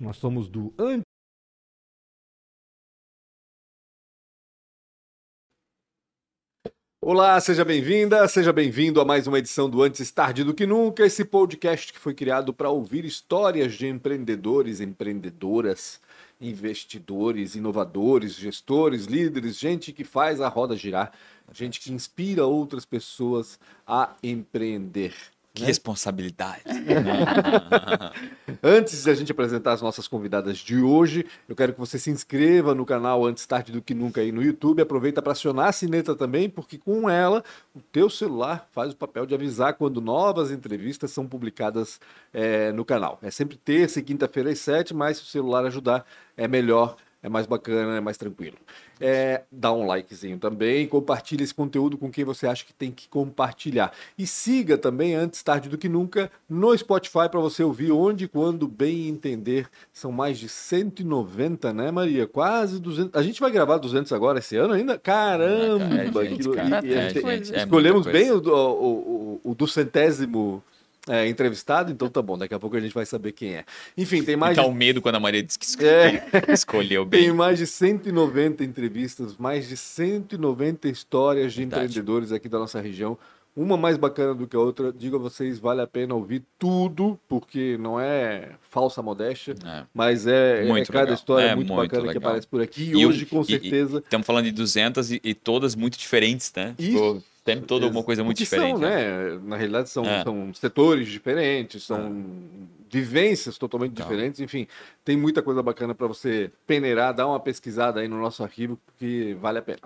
Nós somos do Antes. Olá, seja bem-vinda, seja bem-vindo a mais uma edição do Antes Tarde do que Nunca, esse podcast que foi criado para ouvir histórias de empreendedores, empreendedoras, investidores, inovadores, gestores, líderes, gente que faz a roda girar, gente que inspira outras pessoas a empreender. Que né? responsabilidade. Antes de a gente apresentar as nossas convidadas de hoje, eu quero que você se inscreva no canal Antes Tarde do que Nunca aí no YouTube. Aproveita para acionar a sineta também, porque com ela o teu celular faz o papel de avisar quando novas entrevistas são publicadas é, no canal. É sempre terça e quinta-feira às sete, mas se o celular ajudar, é melhor é mais bacana, é mais tranquilo. É, dá um likezinho também, compartilhe esse conteúdo com quem você acha que tem que compartilhar. E siga também, antes tarde do que nunca, no Spotify para você ouvir onde, quando, bem entender. São mais de 190, né, Maria? Quase 200. A gente vai gravar 200 agora esse ano ainda? Caramba! É, gente, cara, e, é, gente, é escolhemos bem o, o, o, o do centésimo é, entrevistado, então tá bom, daqui a pouco a gente vai saber quem é. Enfim, tem mais. Tá de... o medo quando a Maria disse que é... escolheu bem. Tem mais de 190 entrevistas, mais de 190 histórias de Verdade. empreendedores aqui da nossa região. Uma mais bacana do que a outra. Digo a vocês, vale a pena ouvir tudo, porque não é falsa modéstia, é. mas é, é cada legal. história é muito, muito bacana legal. que aparece por aqui. E, e hoje, com certeza. Estamos falando de 200 e, e, todas muito diferentes, né? Isso. Tempo todo alguma coisa muito diferente. São, né? né? Na realidade, são, é. são setores diferentes, são é. vivências totalmente então. diferentes. Enfim, tem muita coisa bacana para você peneirar, dar uma pesquisada aí no nosso arquivo, que vale a pena.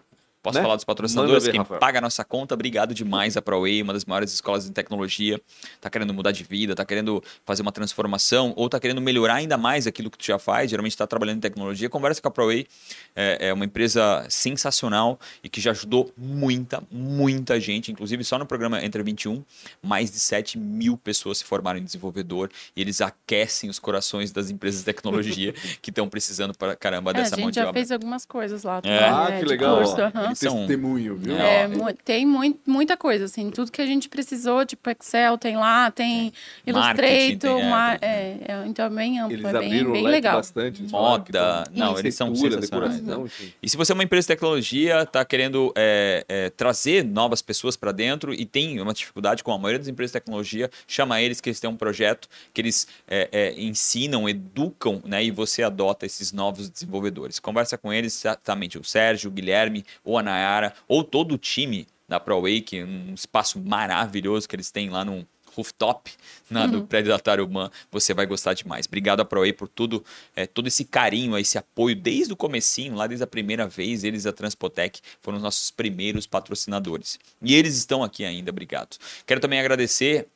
Posso né? falar dos patrocinadores? Ver, Quem Rafael. paga a nossa conta, obrigado demais a ProWay, uma das maiores escolas de tecnologia. Está querendo mudar de vida, está querendo fazer uma transformação ou está querendo melhorar ainda mais aquilo que tu já faz. Geralmente está trabalhando em tecnologia. Conversa com a ProWay. É, é uma empresa sensacional e que já ajudou muita, muita gente. Inclusive, só no programa Entre 21, mais de 7 mil pessoas se formaram em desenvolvedor e eles aquecem os corações das empresas de tecnologia que estão precisando para caramba é, dessa mão de obra. A gente já fez algumas coisas lá. É. Ah, que legal. Curso, uhum são... testemunho, viu? É, tem muito, muita coisa, assim, tudo que a gente precisou, tipo Excel tem lá, tem é. Illustrator, mar... é, é, então é bem amplo, eles é bem, bem legal. bastante. Moda, não, eles são sensacionais. E se você é uma empresa de tecnologia, está querendo é, é, trazer novas pessoas para dentro e tem uma dificuldade com a maioria das empresas de tecnologia, chama eles que eles têm um projeto que eles é, ensinam, educam, né, e você adota esses novos desenvolvedores. Conversa com eles, exatamente, o Sérgio, o Guilherme ou a Nayara, ou todo o time da ProWake, um espaço maravilhoso que eles têm lá no rooftop na, uhum. do prédio da Tarumã, você vai gostar demais. Obrigado a ProWay por tudo, é, todo esse carinho, esse apoio desde o comecinho, lá desde a primeira vez, eles a Transpotec foram os nossos primeiros patrocinadores. E eles estão aqui ainda, obrigado. Quero também agradecer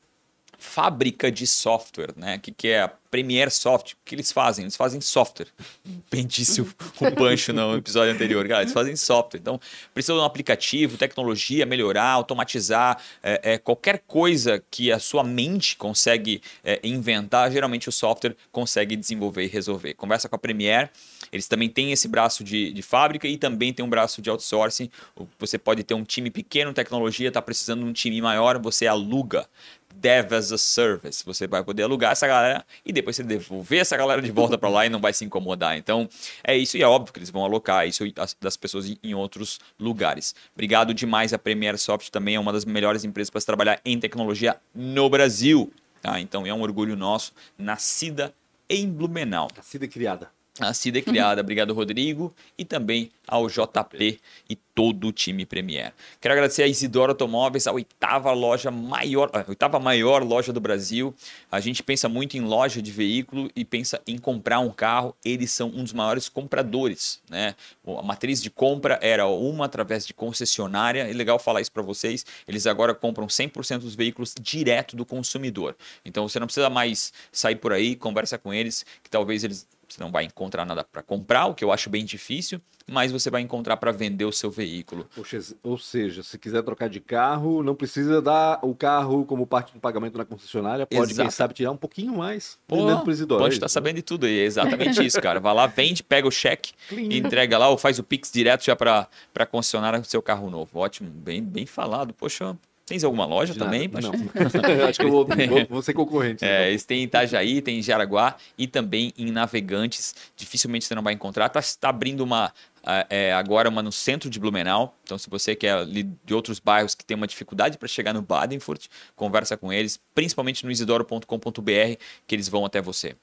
fábrica de software, né? Que, que é a Premiere Soft. O que eles fazem? Eles fazem software. Bem disse o, o Pancho no episódio anterior. Cara, eles fazem software. Então, precisa de um aplicativo, tecnologia, melhorar, automatizar, é, é, qualquer coisa que a sua mente consegue é, inventar, geralmente o software consegue desenvolver e resolver. Conversa com a Premiere. Eles também têm esse braço de, de fábrica e também tem um braço de outsourcing. Você pode ter um time pequeno, tecnologia, está precisando de um time maior, você aluga. Dev as a Service. Você vai poder alugar essa galera e depois você devolver essa galera de volta para lá e não vai se incomodar. Então, é isso e é óbvio que eles vão alocar isso das pessoas em outros lugares. Obrigado demais a Premier Soft, também é uma das melhores empresas para trabalhar em tecnologia no Brasil. Tá? Então, é um orgulho nosso, nascida em Blumenau. Nascida e criada. Nascida e criada. Obrigado, Rodrigo. E também ao JP e todo o time Premier. Quero agradecer a Isidoro Automóveis, a oitava loja maior, a oitava maior loja do Brasil. A gente pensa muito em loja de veículo e pensa em comprar um carro. Eles são um dos maiores compradores, né? A matriz de compra era uma através de concessionária. É legal falar isso para vocês. Eles agora compram 100% dos veículos direto do consumidor. Então você não precisa mais sair por aí, conversa com eles, que talvez eles você não vai encontrar nada para comprar, o que eu acho bem difícil, mas você vai encontrar para vender o seu veículo. Ou seja, se quiser trocar de carro, não precisa dar o carro como parte do pagamento na concessionária, pode, Exato. quem sabe, tirar um pouquinho mais Pô, Pode estar tá sabendo de tudo, é exatamente isso, cara. Vai lá, vende, pega o cheque, entrega lá ou faz o Pix direto já para concessionária o seu carro novo. Ótimo, bem, bem falado. Poxa, Tens alguma loja Já, também? Não. Acho que eu vou, vou ser concorrente. É, então. eles têm em Itajaí, tem em Jaraguá e também em Navegantes. Dificilmente você não vai encontrar. Está tá abrindo uma é, agora uma no centro de Blumenau. Então, se você quer de outros bairros que tem uma dificuldade para chegar no Badenfurt, conversa com eles, principalmente no isidoro.com.br, que eles vão até você.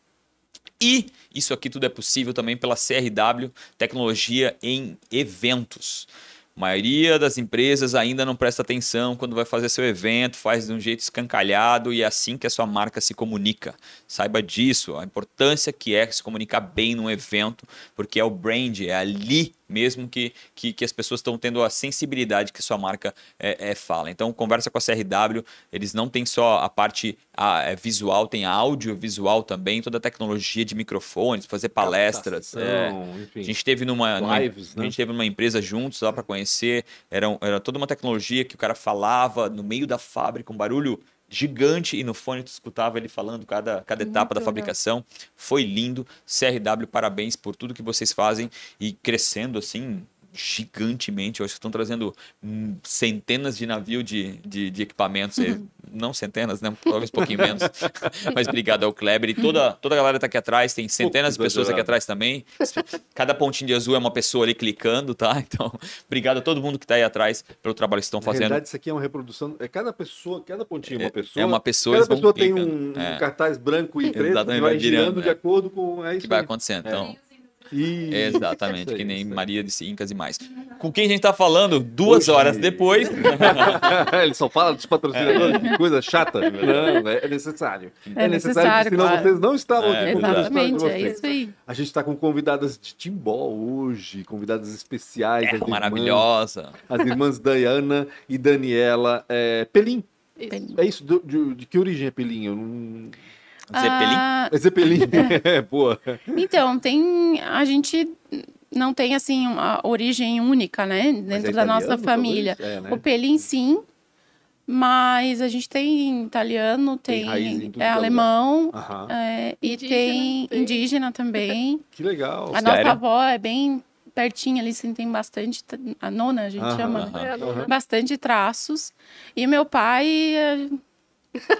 E isso aqui tudo é possível também pela CRW Tecnologia em Eventos. A maioria das empresas ainda não presta atenção quando vai fazer seu evento, faz de um jeito escancalhado e é assim que a sua marca se comunica. Saiba disso, a importância que é se comunicar bem num evento, porque é o brand, é ali mesmo que, que, que as pessoas estão tendo a sensibilidade que sua marca é, é, fala. Então, conversa com a CRW, eles não têm só a parte a, é, visual, tem a audiovisual também, toda a tecnologia de microfones, fazer palestras. É. a gente teve numa, Lives, numa, né? a gente teve numa empresa juntos lá para conhecer, era, era toda uma tecnologia que o cara falava no meio da fábrica, um barulho gigante e no fone tu escutava ele falando cada, cada etapa da fabricação. Foi lindo. CRW, parabéns por tudo que vocês fazem e crescendo assim gigantemente. Que estão trazendo hum, centenas de navios de, de, de equipamentos. Uhum. Não centenas, né? Talvez um pouquinho menos. Mas obrigado ao Kleber. E toda, toda a galera está aqui atrás. Tem centenas de pessoas aqui atrás também. Cada pontinho de azul é uma pessoa ali clicando, tá? Então, obrigado a todo mundo que está aí atrás pelo trabalho que estão fazendo. Na verdade, isso aqui é uma reprodução. É cada pessoa, cada pontinho é uma é, pessoa. É uma pessoa. Cada pessoa tem um, um, cartaz branco e preto Exatamente, que vai girando de é. acordo com. É isso que vai acontecendo. Então. Exatamente, que nem Maria de Incas e mais. Com quem a gente está falando duas horas depois. Ele só fala dos patrocinadores, que coisa chata. Não, é necessário. É, é necessário, senão claro. vocês não estavam é, aqui. Exatamente, é isso aí. A gente está com convidadas de Timbó hoje, convidadas especiais. É, maravilhosa. Irmãs, as irmãs Diana e Daniela é, Pelim. Isso. É isso, de, de, que origem é Pelim? Eu não... Zeppelin? Ah, Zeppelin, é, boa. Então, tem. A gente não tem assim uma origem única, né? Dentro é da nossa família. É, né? O Pelim, sim. Mas a gente tem italiano, tem, tem é, alemão é, e indígena, tem, tem, indígena também. Que legal. A Sério? nossa avó é bem pertinho ali, sim, tem bastante. A nona a gente chama, né? Bastante traços. E meu pai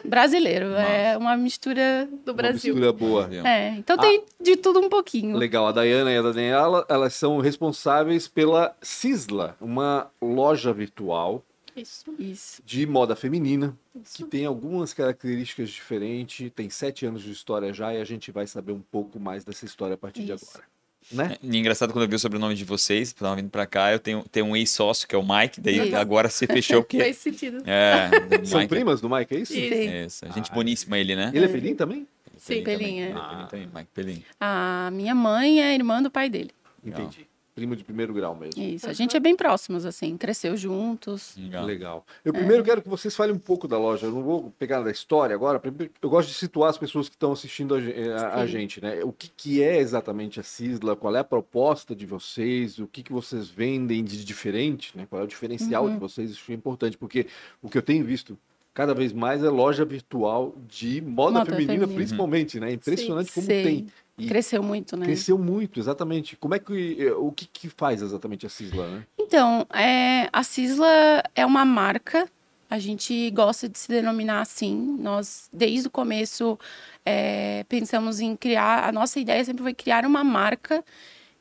brasileiro. É uma mistura do Brasil. Uma mistura boa. É, então ah, tem de tudo um pouquinho. Legal. A Dayana e a Daniela, elas são responsáveis pela Cisla, uma loja virtual isso. Isso. de moda feminina, Isso. que tem algumas características diferentes, tem sete anos de história já e a gente vai saber um pouco mais dessa história a partir Isso. de agora. Né? É, engraçado quando eu vi o sobrenome de vocês, estava vindo para cá, eu tenho, tenho um ex-sócio que é o Mike, daí agora se fechou que Faz sentido. É, São Mike... primas do Mike, é isso? Isso. isso. Gente ah, boníssima ele, né? Ele é Pelim também? Sim, Pelim, é. Ah. Pelim também, Mike Pelim. A minha mãe é irmã do pai dele. Entendi primo de primeiro grau mesmo. Isso, a gente é bem próximos, assim, cresceu juntos. Legal. Legal. Eu primeiro é. quero que vocês falem um pouco da loja. Eu não vou pegar da história agora. Eu gosto de situar as pessoas que estão assistindo a, a, a gente, né? O que, que, é exatamente a Cisla? Qual é a proposta de vocês? O que, que vocês vendem de diferente? Né? Qual é o diferencial uhum. de vocês? Isso é importante, porque o que eu tenho visto cada vez mais é loja virtual de moda, moda feminina, feminina, principalmente, né? É impressionante Sim, como sei. tem. E cresceu muito, né? Cresceu muito, exatamente. Como é que eh, o que, que faz exatamente a Cisla, né? Então, é, a Cisla é uma marca. A gente gosta de se denominar assim. Nós, desde o começo, é, pensamos em criar. A nossa ideia sempre foi criar uma marca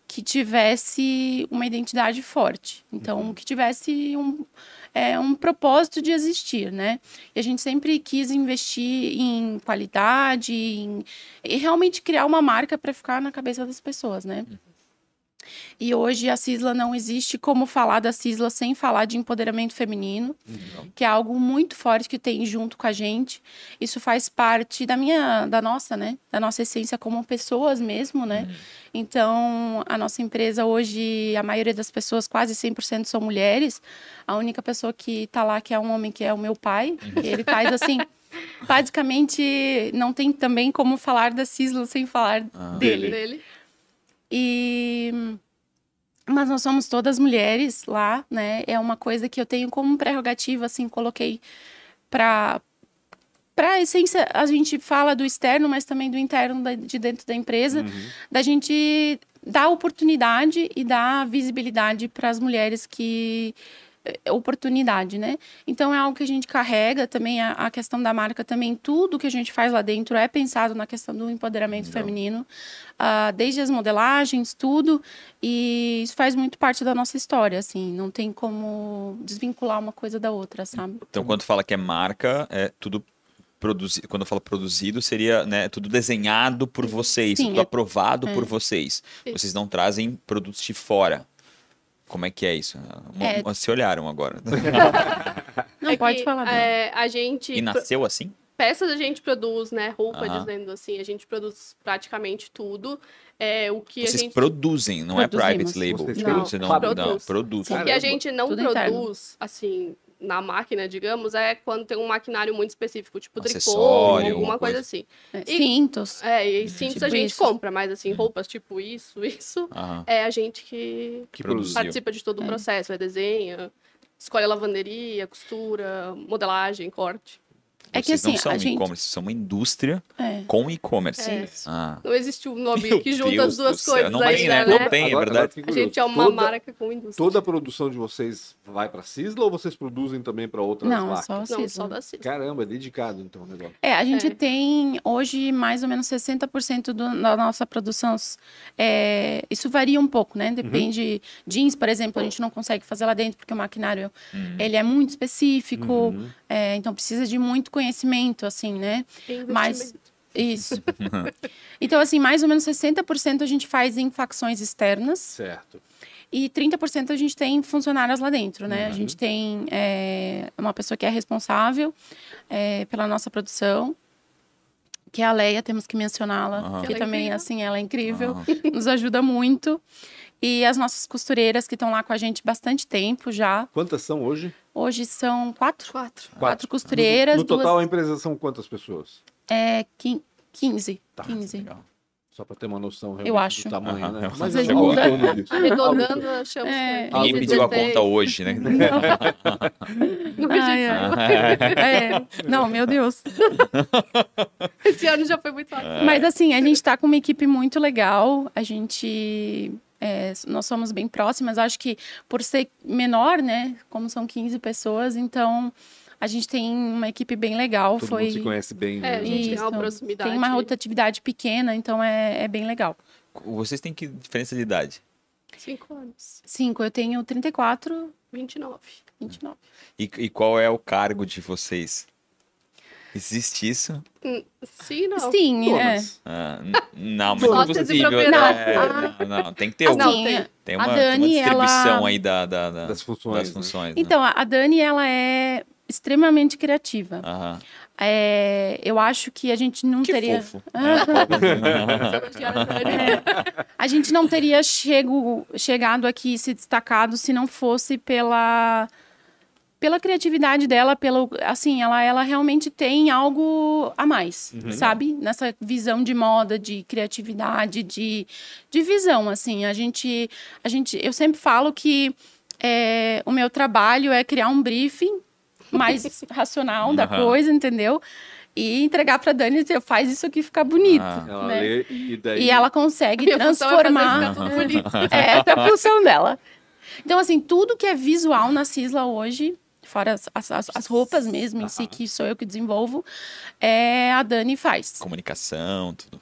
que tivesse uma identidade forte. Então, uhum. que tivesse um, é, um propósito de existir, né? E a gente sempre quis investir em qualidade, em, e realmente criar uma marca para ficar na cabeça das pessoas, né? Uhum. E hoje a Cisla não existe como falar da Cisla sem falar de empoderamento feminino, uhum. que é algo muito forte que tem junto com a gente. Isso faz parte da minha, da nossa, né? Da nossa essência como pessoas mesmo, né? Uhum. Então, a nossa empresa hoje, a maioria das pessoas, quase 100% são mulheres. A única pessoa que está lá que é um homem, que é o meu pai. Uhum. Ele faz assim, basicamente não tem também como falar da Cisla sem falar ah, dele. dele. E mas nós somos todas mulheres lá, né? É uma coisa que eu tenho como prerrogativa, assim, coloquei para para a essência, a gente fala do externo, mas também do interno da, de dentro da empresa, uhum. da gente dar oportunidade e dar visibilidade para as mulheres que oportunidade, né? Então é algo que a gente carrega também a, a, questão da marca também tudo que a gente faz lá dentro é pensado na questão do empoderamento feminino, uh, desde as modelagens, tudo e isso faz muito parte da nossa história, assim, não tem como desvincular uma coisa da outra, sabe? Então quando fala que é marca, é tudo produzido, quando eu falo produzido, seria né, tudo desenhado por vocês, Sim, tudo é... aprovado é. por vocês. Vocês não trazem produtos de fora. Como é que é isso? É... Se olharam agora. Não, é pode que, falar. É, a gente. E nasceu assim? Peças a gente produz, né? Roupa, dizendo assim, a gente produz praticamente tudo. É, o que Vocês a gente... produzem, não é private label. Vocês não, não, não, produz. produz. O que a gente não tudo produz, interno. assim, na máquina, digamos, é quando tem um maquinário muito específico, tipo tricô, alguma coisa, assim. É, e, cintos. É, e cintos tipo a gente isso. compra, mas assim, uhum. roupas tipo isso, isso, Aham. é a gente que, que participa de todo o é. processo, é desenha, escolhe a lavanderia, costura, modelagem, corte. É que assim, não são gente... e-commerce, são uma indústria é. com e-commerce. É. Ah. Não existe um nome Meu que junta Deus as duas coisas não tem, né? Não tem, é verdade. a gente é uma toda, marca com indústria. Toda a produção de vocês vai para Cisla ou vocês produzem também para outras não, marcas? Só Cisla. Não, só da Cisla. Caramba, é dedicado então o negócio. É, a gente é. tem hoje mais ou menos 60% do, da nossa produção. É, isso varia um pouco, né? Depende. Uhum. Jeans, por exemplo, a gente não consegue fazer lá dentro porque o maquinário uhum. ele é muito específico, uhum. é, então precisa de muito conhecimento, assim assim, né? Mas isso. então, assim, mais ou menos 60% a gente faz em facções externas. Certo. E 30% a gente tem funcionários lá dentro, né? Uhum. A gente tem é, uma pessoa que é responsável é, pela nossa produção, que é a Leia, temos que mencioná-la, uhum. que ela é também, é assim, ela é incrível, uhum. nos ajuda muito. E as nossas costureiras que estão lá com a gente bastante tempo já. Quantas são hoje? Hoje são quatro. Quatro. Quatro, costureiras. No, no total, duas... a empresa são quantas pessoas? É, 15. Tá, 15. Legal. Só para ter uma noção eu acho. do tamanho, né? Mas Às muda. Arredondando, achamos é. Ninguém pediu a conta hoje, né? Não. Não, Ai, é. é. Não, meu Deus. Esse ano já foi muito fácil. Mas assim, a gente está com uma equipe muito legal. A gente é, nós somos bem próximas. Acho que por ser menor, né? Como são 15 pessoas, então a gente tem uma equipe bem legal. Todo foi... mundo se conhece bem. É, a gente Isso. tem uma proximidade. Tem uma rotatividade pequena, então é, é bem legal. Vocês têm que diferença de idade? Cinco anos. Cinco, eu tenho 34. 29. 29. E, e qual é o cargo de vocês? Existe isso? Hum, sim, não. Sim, é. Ah, não, mas não é possível. É, não, não, tem que ter algum. Tem, tem uma, Dani, uma distribuição ela... aí da, da, da, das funções. Das funções né? Então, a Dani, ela é extremamente criativa. Aham. É, eu acho que a gente não que teria. Fofo. é. A gente não teria chego, chegado aqui se destacado se não fosse pela pela criatividade dela, pelo assim, ela, ela realmente tem algo a mais, uhum. sabe? Nessa visão de moda, de criatividade, de, de visão, assim. A gente, a gente, eu sempre falo que é, o meu trabalho é criar um briefing mais racional da coisa, entendeu? E entregar para Dani e dizer, faz isso aqui ficar bonito. Ah, né? lê, e, daí... e, ela consegue é transformar. É, essa é a função dela. Então, assim, tudo que é visual na Cisla hoje fora as, as, as roupas mesmo em si, que sou eu que desenvolvo, é, a Dani faz. Comunicação, tudo.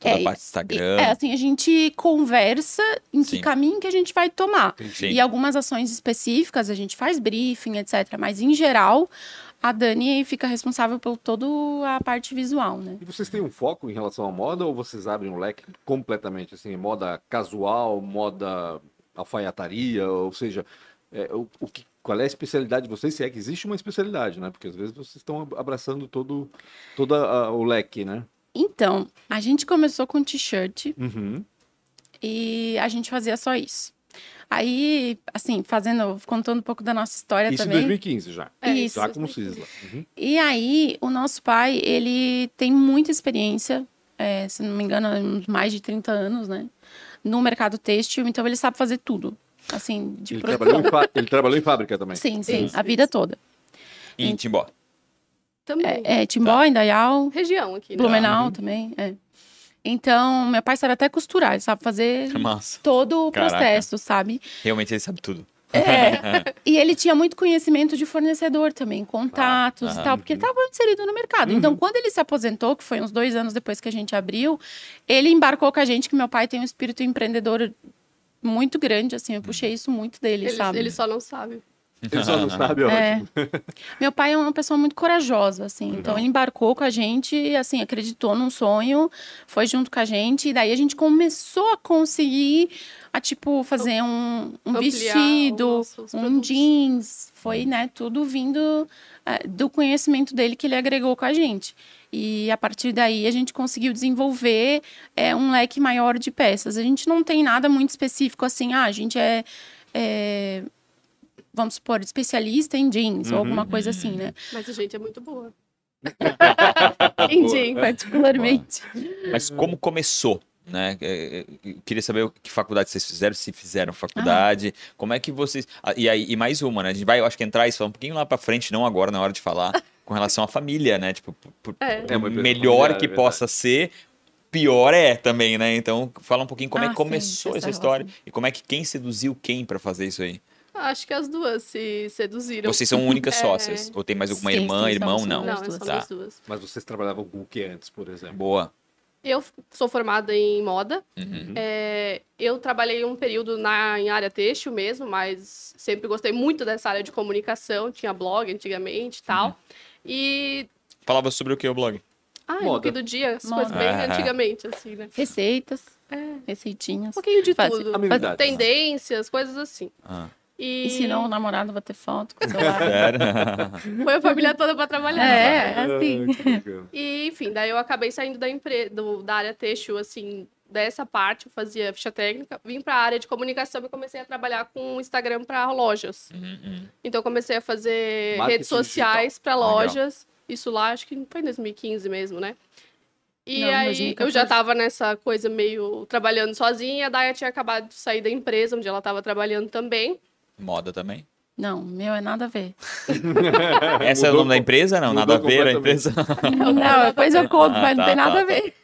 Toda é, a parte do Instagram. É, assim, a gente conversa em Sim. que caminho que a gente vai tomar. Sim. E algumas ações específicas, a gente faz briefing, etc. Mas, em geral, a Dani fica responsável por toda a parte visual, né? E vocês têm um foco em relação à moda ou vocês abrem um leque completamente, assim, moda casual, moda alfaiataria, ou seja, é, o, o que qual é a especialidade de vocês, se é que existe uma especialidade, né? Porque às vezes vocês estão abraçando todo, todo a, o leque, né? Então, a gente começou com t-shirt uhum. e a gente fazia só isso. Aí, assim, fazendo, contando um pouco da nossa história isso também. Isso em 2015 já. É, isso. Já com o Cisla. Uhum. E aí, o nosso pai, ele tem muita experiência, é, se não me engano, mais de 30 anos, né? No mercado têxtil, então ele sabe fazer tudo. Assim, de ele, trabalhou em ele trabalhou em fábrica também? Sim, sim, sim a vida toda. E em Timbó? Também. É, é Timbó, tá. Indaial. Região aqui. Né? Blumenau uhum. também, é. Então, meu pai sabe até costurar, ele sabe fazer Massa. todo o Caraca. processo, sabe? Realmente ele sabe tudo. É. e ele tinha muito conhecimento de fornecedor também, contatos ah, e tal, porque ele estava inserido no mercado. Uhum. Então, quando ele se aposentou, que foi uns dois anos depois que a gente abriu, ele embarcou com a gente, que meu pai tem um espírito empreendedor muito grande, assim, eu puxei isso muito dele, ele, sabe? Ele só não sabe. Ele só não sabe, é. Meu pai é uma pessoa muito corajosa, assim. Legal. Então ele embarcou com a gente, assim, acreditou num sonho, foi junto com a gente, e daí a gente começou a conseguir a tipo fazer um, um vestido, um jeans, foi, né, tudo vindo é, do conhecimento dele que ele agregou com a gente. E a partir daí a gente conseguiu desenvolver é, um leque maior de peças. A gente não tem nada muito específico assim, ah, a gente é, é vamos supor, especialista em jeans uhum. ou alguma coisa assim, né? Mas a gente é muito boa. em jeans, particularmente. Mas como começou? Né? É, é, queria saber que faculdade vocês fizeram, se fizeram faculdade, ah. como é que vocês. Ah, e aí, e mais uma, né? A gente vai, eu acho que entrar e falar um pouquinho lá para frente, não agora, na hora de falar, com relação à família, né? Tipo, por, é. é melhor que é possa ser, pior é também, né? Então, fala um pouquinho como ah, é que começou sim, essa história e como é que quem seduziu quem para fazer isso aí. Acho que as duas se seduziram. Vocês são únicas é. sócias? Ou tem mais alguma sim, irmã, sim, irmão? Não. Não, tá. duas. Mas vocês trabalhavam com o que antes, por exemplo? Boa. Eu sou formada em moda. Uhum. É, eu trabalhei um período na, em área têxtil mesmo, mas sempre gostei muito dessa área de comunicação. Tinha blog antigamente e tal. Uhum. E. Falava sobre o que o blog? Ah, Moda. no do dia, as Moda. coisas bem ah. antigamente, assim, né? Receitas. É. Receitinhas. Um pouquinho de tudo. Tendências, coisas assim. Ah. E... Ensinou o namorado a bater foto com o celular. Foi a família toda para trabalhar. É, assim. e, enfim, daí eu acabei saindo da, empre... Do, da área têxtil, assim, dessa parte, eu fazia ficha técnica, vim para a área de comunicação e comecei a trabalhar com Instagram para lojas. Uhum, uhum. Então, comecei a fazer Marketing redes sociais para lojas. Isso lá, acho que foi em 2015 mesmo, né? E Não, aí eu já tava nessa coisa meio trabalhando sozinha, a Daya tinha acabado de sair da empresa onde ela tava trabalhando também. Moda também? Não, meu é nada a ver. Essa é o nome da empresa? Não, nada a ver a empresa? Não, não depois eu conto, ah, mas tá, não tem tá, nada tá. a ver.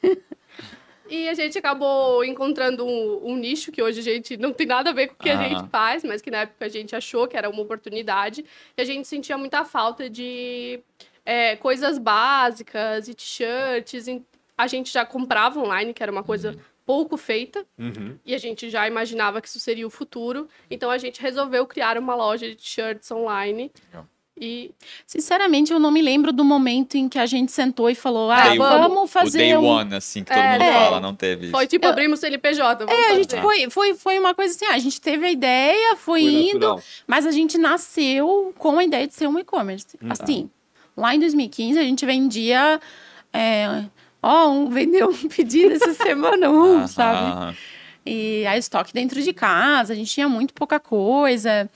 E a gente acabou encontrando um, um, nicho que hoje a gente não tem nada a ver com o que a gente faz, mas que na época a gente achou que era uma oportunidade. E a gente sentia muita falta de é, coisas básicas e t-shirts. A gente já comprava online, que era uma coisa uhum pouco feita uhum. e a gente já imaginava que isso seria o futuro. Então a gente resolveu criar uma loja de shirts online. E, sinceramente, eu não me lembro do momento em que a gente sentou e falou: Ah, day vamos fazer. O day um... one, assim, que todo é, mundo é. fala, não teve. Foi tipo, eu... abrimos CNPJ. Vamos é, a gente foi, foi, foi uma coisa assim: ah, a gente teve a ideia, foi, foi indo, natural. mas a gente nasceu com a ideia de ser um e-commerce. Hum. Assim, lá em 2015, a gente vendia. É, ó, um vendeu um pedido essa semana, um, sabe? E a estoque dentro de casa, a gente tinha muito pouca coisa.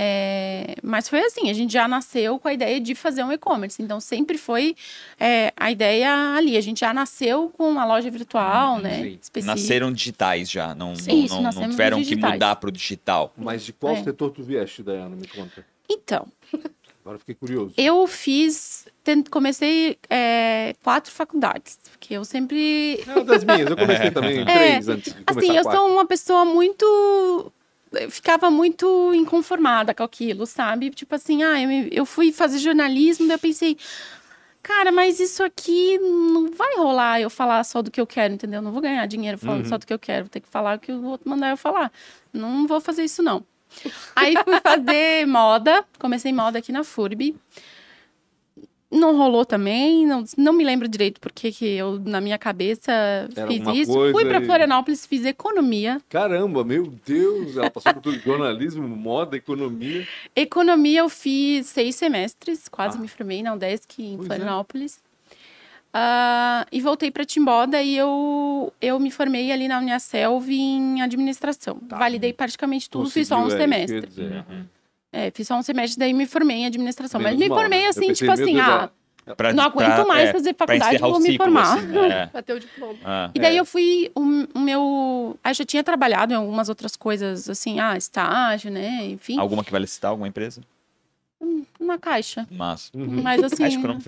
É, mas foi assim, a gente já nasceu com a ideia de fazer um e-commerce. Então, sempre foi é, a ideia ali. A gente já nasceu com uma loja virtual, uhum, né? Específica. Nasceram digitais já, não, Sim, não, não, não tiveram que mudar para o digital. Mas de qual é. setor tu vieste, Dayana? Me conta. Então, Agora fiquei curioso. Eu fiz, comecei é, quatro faculdades, porque eu sempre. É uma das minhas, eu comecei também é, três antes de Assim, eu sou uma pessoa muito. Eu ficava muito inconformada com aquilo, sabe? Tipo assim, ah, eu, eu fui fazer jornalismo, daí eu pensei, cara, mas isso aqui não vai rolar eu falar só do que eu quero, entendeu? Não vou ganhar dinheiro falando uhum. só do que eu quero, vou ter que falar o que o outro mandar eu falar. Não vou fazer isso, não. Aí fui fazer moda, comecei moda aqui na FURB. Não rolou também, não, não me lembro direito porque que eu, na minha cabeça, Era fiz isso. Fui para Florianópolis, fiz economia. Caramba, meu Deus, ela passou por tudo, jornalismo, moda, economia. Economia eu fiz seis semestres, quase ah. me formei na UDESC em pois é. Florianópolis. É. Uh, e voltei para Timbó, daí eu, eu me formei ali na Uniaselv em administração. Tá. Validei praticamente tudo, Conseguiu, fiz só um é, semestre. Uhum. É, fiz só um semestre, daí me formei em administração. Menos Mas me formei mal, assim, tipo assim, ah, pra, não aguento pra, mais é, fazer faculdade, vou me formar. Assim, é. pra ter o diploma. Ah, e daí é. eu fui, o, o meu... Ah, já tinha trabalhado em algumas outras coisas, assim, ah, estágio, né, enfim. Alguma que vale citar, alguma empresa? uma caixa. Mas, uhum. Mas assim,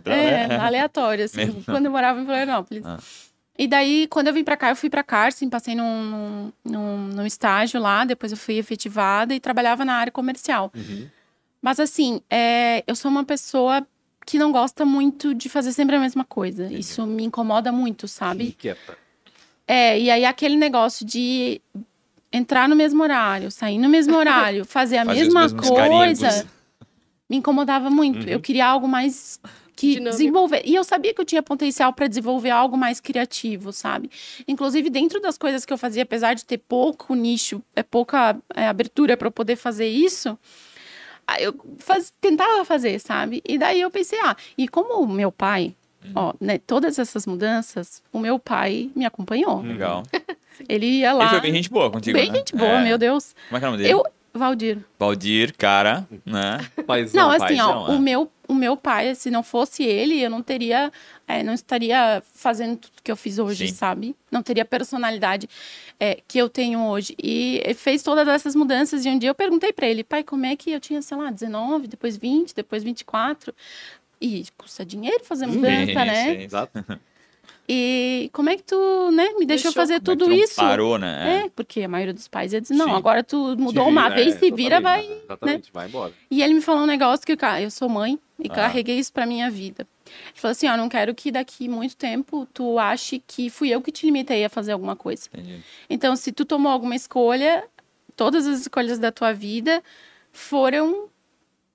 é, aleatório, assim, quando eu morava em Florianópolis. Ah. E daí, quando eu vim para cá, eu fui para Carson, passei num, num, num, estágio lá, depois eu fui efetivada e trabalhava na área comercial. Uhum. Mas assim, é, eu sou uma pessoa que não gosta muito de fazer sempre a mesma coisa. Entendi. Isso me incomoda muito, sabe? Inquieta. É, e aí aquele negócio de entrar no mesmo horário, sair no mesmo horário, fazer a fazer mesma coisa, me incomodava muito. Uhum. Eu queria algo mais que Dinâmico. desenvolver. E eu sabia que eu tinha potencial para desenvolver algo mais criativo, sabe? Inclusive, dentro das coisas que eu fazia, apesar de ter pouco nicho, é pouca é, abertura para poder fazer isso, eu faz, tentava fazer, sabe? E daí eu pensei, ah, e como o meu pai, hum. ó, né, todas essas mudanças, o meu pai me acompanhou. Legal. Ele ia lá. Ele foi bem gente boa contigo, Bem né? gente boa, é. meu Deus. Como é que é o nome dele? Eu, Valdir. Valdir, cara, né? Paizão, não, assim, paizão, ó, é. o, meu, o meu pai, se não fosse ele, eu não teria, é, não estaria fazendo tudo que eu fiz hoje, Sim. sabe? Não teria a personalidade é, que eu tenho hoje. E fez todas essas mudanças. E um dia eu perguntei para ele, pai, como é que eu tinha, sei lá, 19, depois 20, depois 24? E custa dinheiro fazer mudança, sim, né? Sim, exato. E como é que tu, né, me deixou, deixou fazer tudo é isso? Parou, né? É, porque a maioria dos pais ia dizer, não, Sim. agora tu mudou vira, uma vez, se vira, vai. Né? Exatamente, né? vai embora. E ele me falou um negócio que eu sou mãe e ah. carreguei isso pra minha vida. Ele falou assim: ó, não quero que daqui muito tempo tu ache que fui eu que te limitei a fazer alguma coisa. Entendi. Então, se tu tomou alguma escolha, todas as escolhas da tua vida foram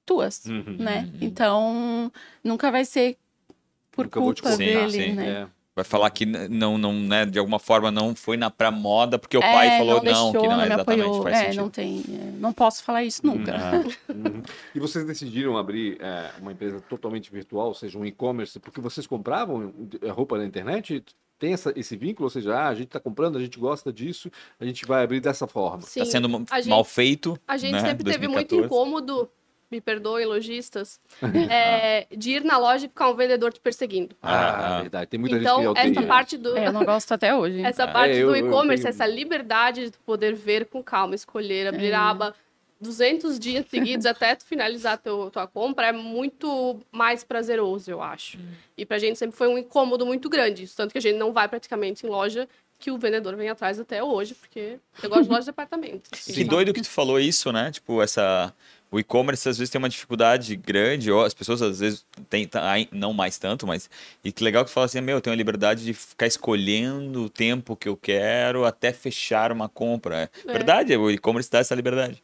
tuas, uhum, né? Uhum. Então, nunca vai ser por nunca culpa dele, sim, né? É vai falar que não, não, né, de alguma forma não foi na pra moda porque o é, pai falou não, deixou, não que não, não exatamente apoiou. faz é, sentido. não tem, é, não posso falar isso nunca. Uhum. E vocês decidiram abrir é, uma empresa totalmente virtual, ou seja, um e-commerce, porque vocês compravam é, roupa na internet? Tem essa, esse vínculo, ou seja, ah, a gente está comprando, a gente gosta disso, a gente vai abrir dessa forma. Está sendo mal feito. A gente né, sempre 2014. teve muito incômodo me perdoem, lojistas, é, de ir na loja e ficar um vendedor te perseguindo. Ah, ah. verdade. Tem muita então, gente que essa parte do... É, eu não gosto até hoje. Essa ah, parte é, do e-commerce, tenho... essa liberdade de poder ver com calma, escolher, abrir é. a aba 200 dias seguidos até tu finalizar teu, tua compra é muito mais prazeroso, eu acho. Hum. E pra gente sempre foi um incômodo muito grande. Isso, tanto que a gente não vai praticamente em loja que o vendedor vem atrás até hoje, porque eu gosto de loja de apartamentos. Que doido que tu falou isso, né? Tipo, essa o e-commerce às vezes tem uma dificuldade grande, ou as pessoas às vezes têm, não mais tanto, mas. E que legal que fala assim, meu, eu tenho a liberdade de ficar escolhendo o tempo que eu quero até fechar uma compra. É. Verdade, o e-commerce dá essa liberdade.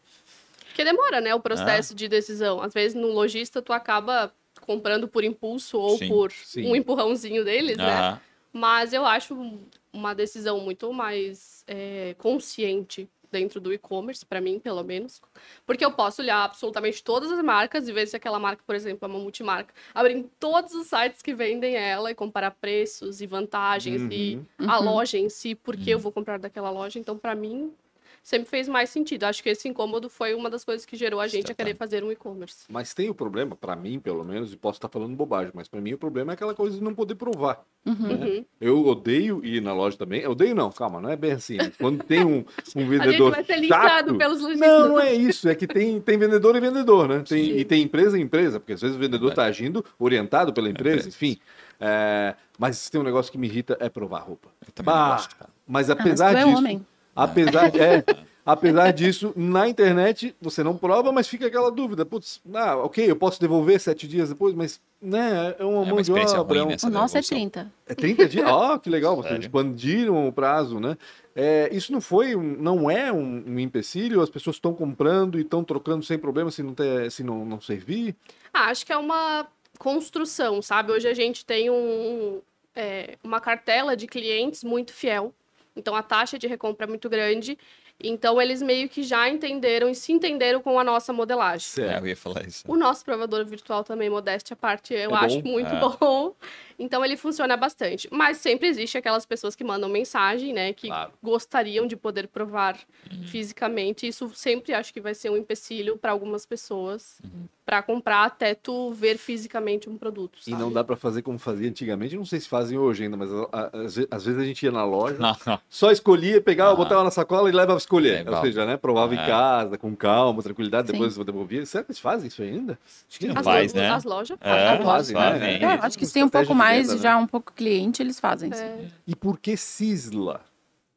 Porque demora, né, o processo ah. de decisão. Às vezes no lojista tu acaba comprando por impulso ou sim, por sim. um empurrãozinho deles, ah. né? Mas eu acho uma decisão muito mais é, consciente dentro do e-commerce, para mim, pelo menos. Porque eu posso olhar absolutamente todas as marcas e ver se aquela marca, por exemplo, é uma multimarca. Abrir em todos os sites que vendem ela e comparar preços e vantagens uhum. e a uhum. loja em si, porque uhum. eu vou comprar daquela loja. Então, para mim, sempre fez mais sentido. Acho que esse incômodo foi uma das coisas que gerou a gente a querer fazer um e-commerce. Mas tem o problema, para mim, pelo menos, e posso estar falando bobagem, mas para mim o problema é aquela coisa de não poder provar. Uhum. Né? Uhum. Eu odeio ir na loja também. Eu odeio não, calma, não é bem assim. Quando tem um, um vendedor. a gente vai ser chato, pelos lojistas. Não, não é isso. É que tem, tem vendedor e vendedor, né? Tem, e tem empresa e empresa, porque às vezes o vendedor está agindo orientado pela empresa, enfim. É, mas tem um negócio que me irrita é provar roupa. Eu também bah, gosto, cara. Mas apesar ah, mas disso. É homem. Apesar, é, apesar disso, na internet você não prova, mas fica aquela dúvida. Putz, ah, ok, eu posso devolver sete dias depois, mas né, é uma é mão de obra. É um... O nosso é 30. É 30 dias? Ah, oh, que legal, vocês Sério? expandiram o prazo, né? É, isso não foi, não é um, um empecilho? As pessoas estão comprando e estão trocando sem problema se não, ter, se não, não servir? Ah, acho que é uma construção, sabe? Hoje a gente tem um, é, uma cartela de clientes muito fiel então a taxa de recompra é muito grande. Então eles meio que já entenderam e se entenderam com a nossa modelagem. Certo. É, eu ia falar isso. O nosso provador virtual também, modéstia à parte, eu é acho bom? muito é. bom. Então ele funciona bastante. Mas sempre existe aquelas pessoas que mandam mensagem, né? Que claro. gostariam de poder provar uhum. fisicamente. Isso sempre acho que vai ser um empecilho para algumas pessoas. Uhum para comprar até tu ver fisicamente um produto. Sabe? E não dá para fazer como fazia antigamente, não sei se fazem hoje ainda, mas às vezes a gente ia na loja, só escolhia, pegava, ah. botava na sacola e levava a escolher. Ou seja, né, provava é. em casa, com calma, tranquilidade, Sim. depois devolvia. Será que eles fazem isso ainda? Acho que não faz, né? As lojas é, fazem. Fazem, né? É, acho que tem um pouco mais mais né? já um pouco cliente, eles fazem. É. E por que Cisla?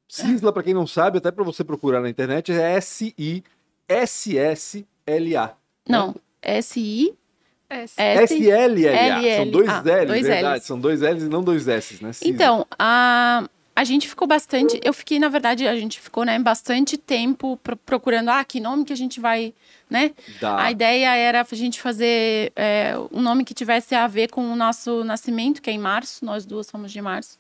Cisla, para quem não sabe, até para você procurar na internet, é S-I-S-S-L-A. Não, né? S-I. S-L-L-A. São dois L's, dois verdade. L's. São dois L's e não dois S, né? Cisla. Então, a a gente ficou bastante. Eu fiquei, na verdade, a gente ficou, né, bastante tempo procurando, ah, que nome que a gente vai, né? Dá. A ideia era a gente fazer é, um nome que tivesse a ver com o nosso nascimento, que é em março, nós duas somos de março.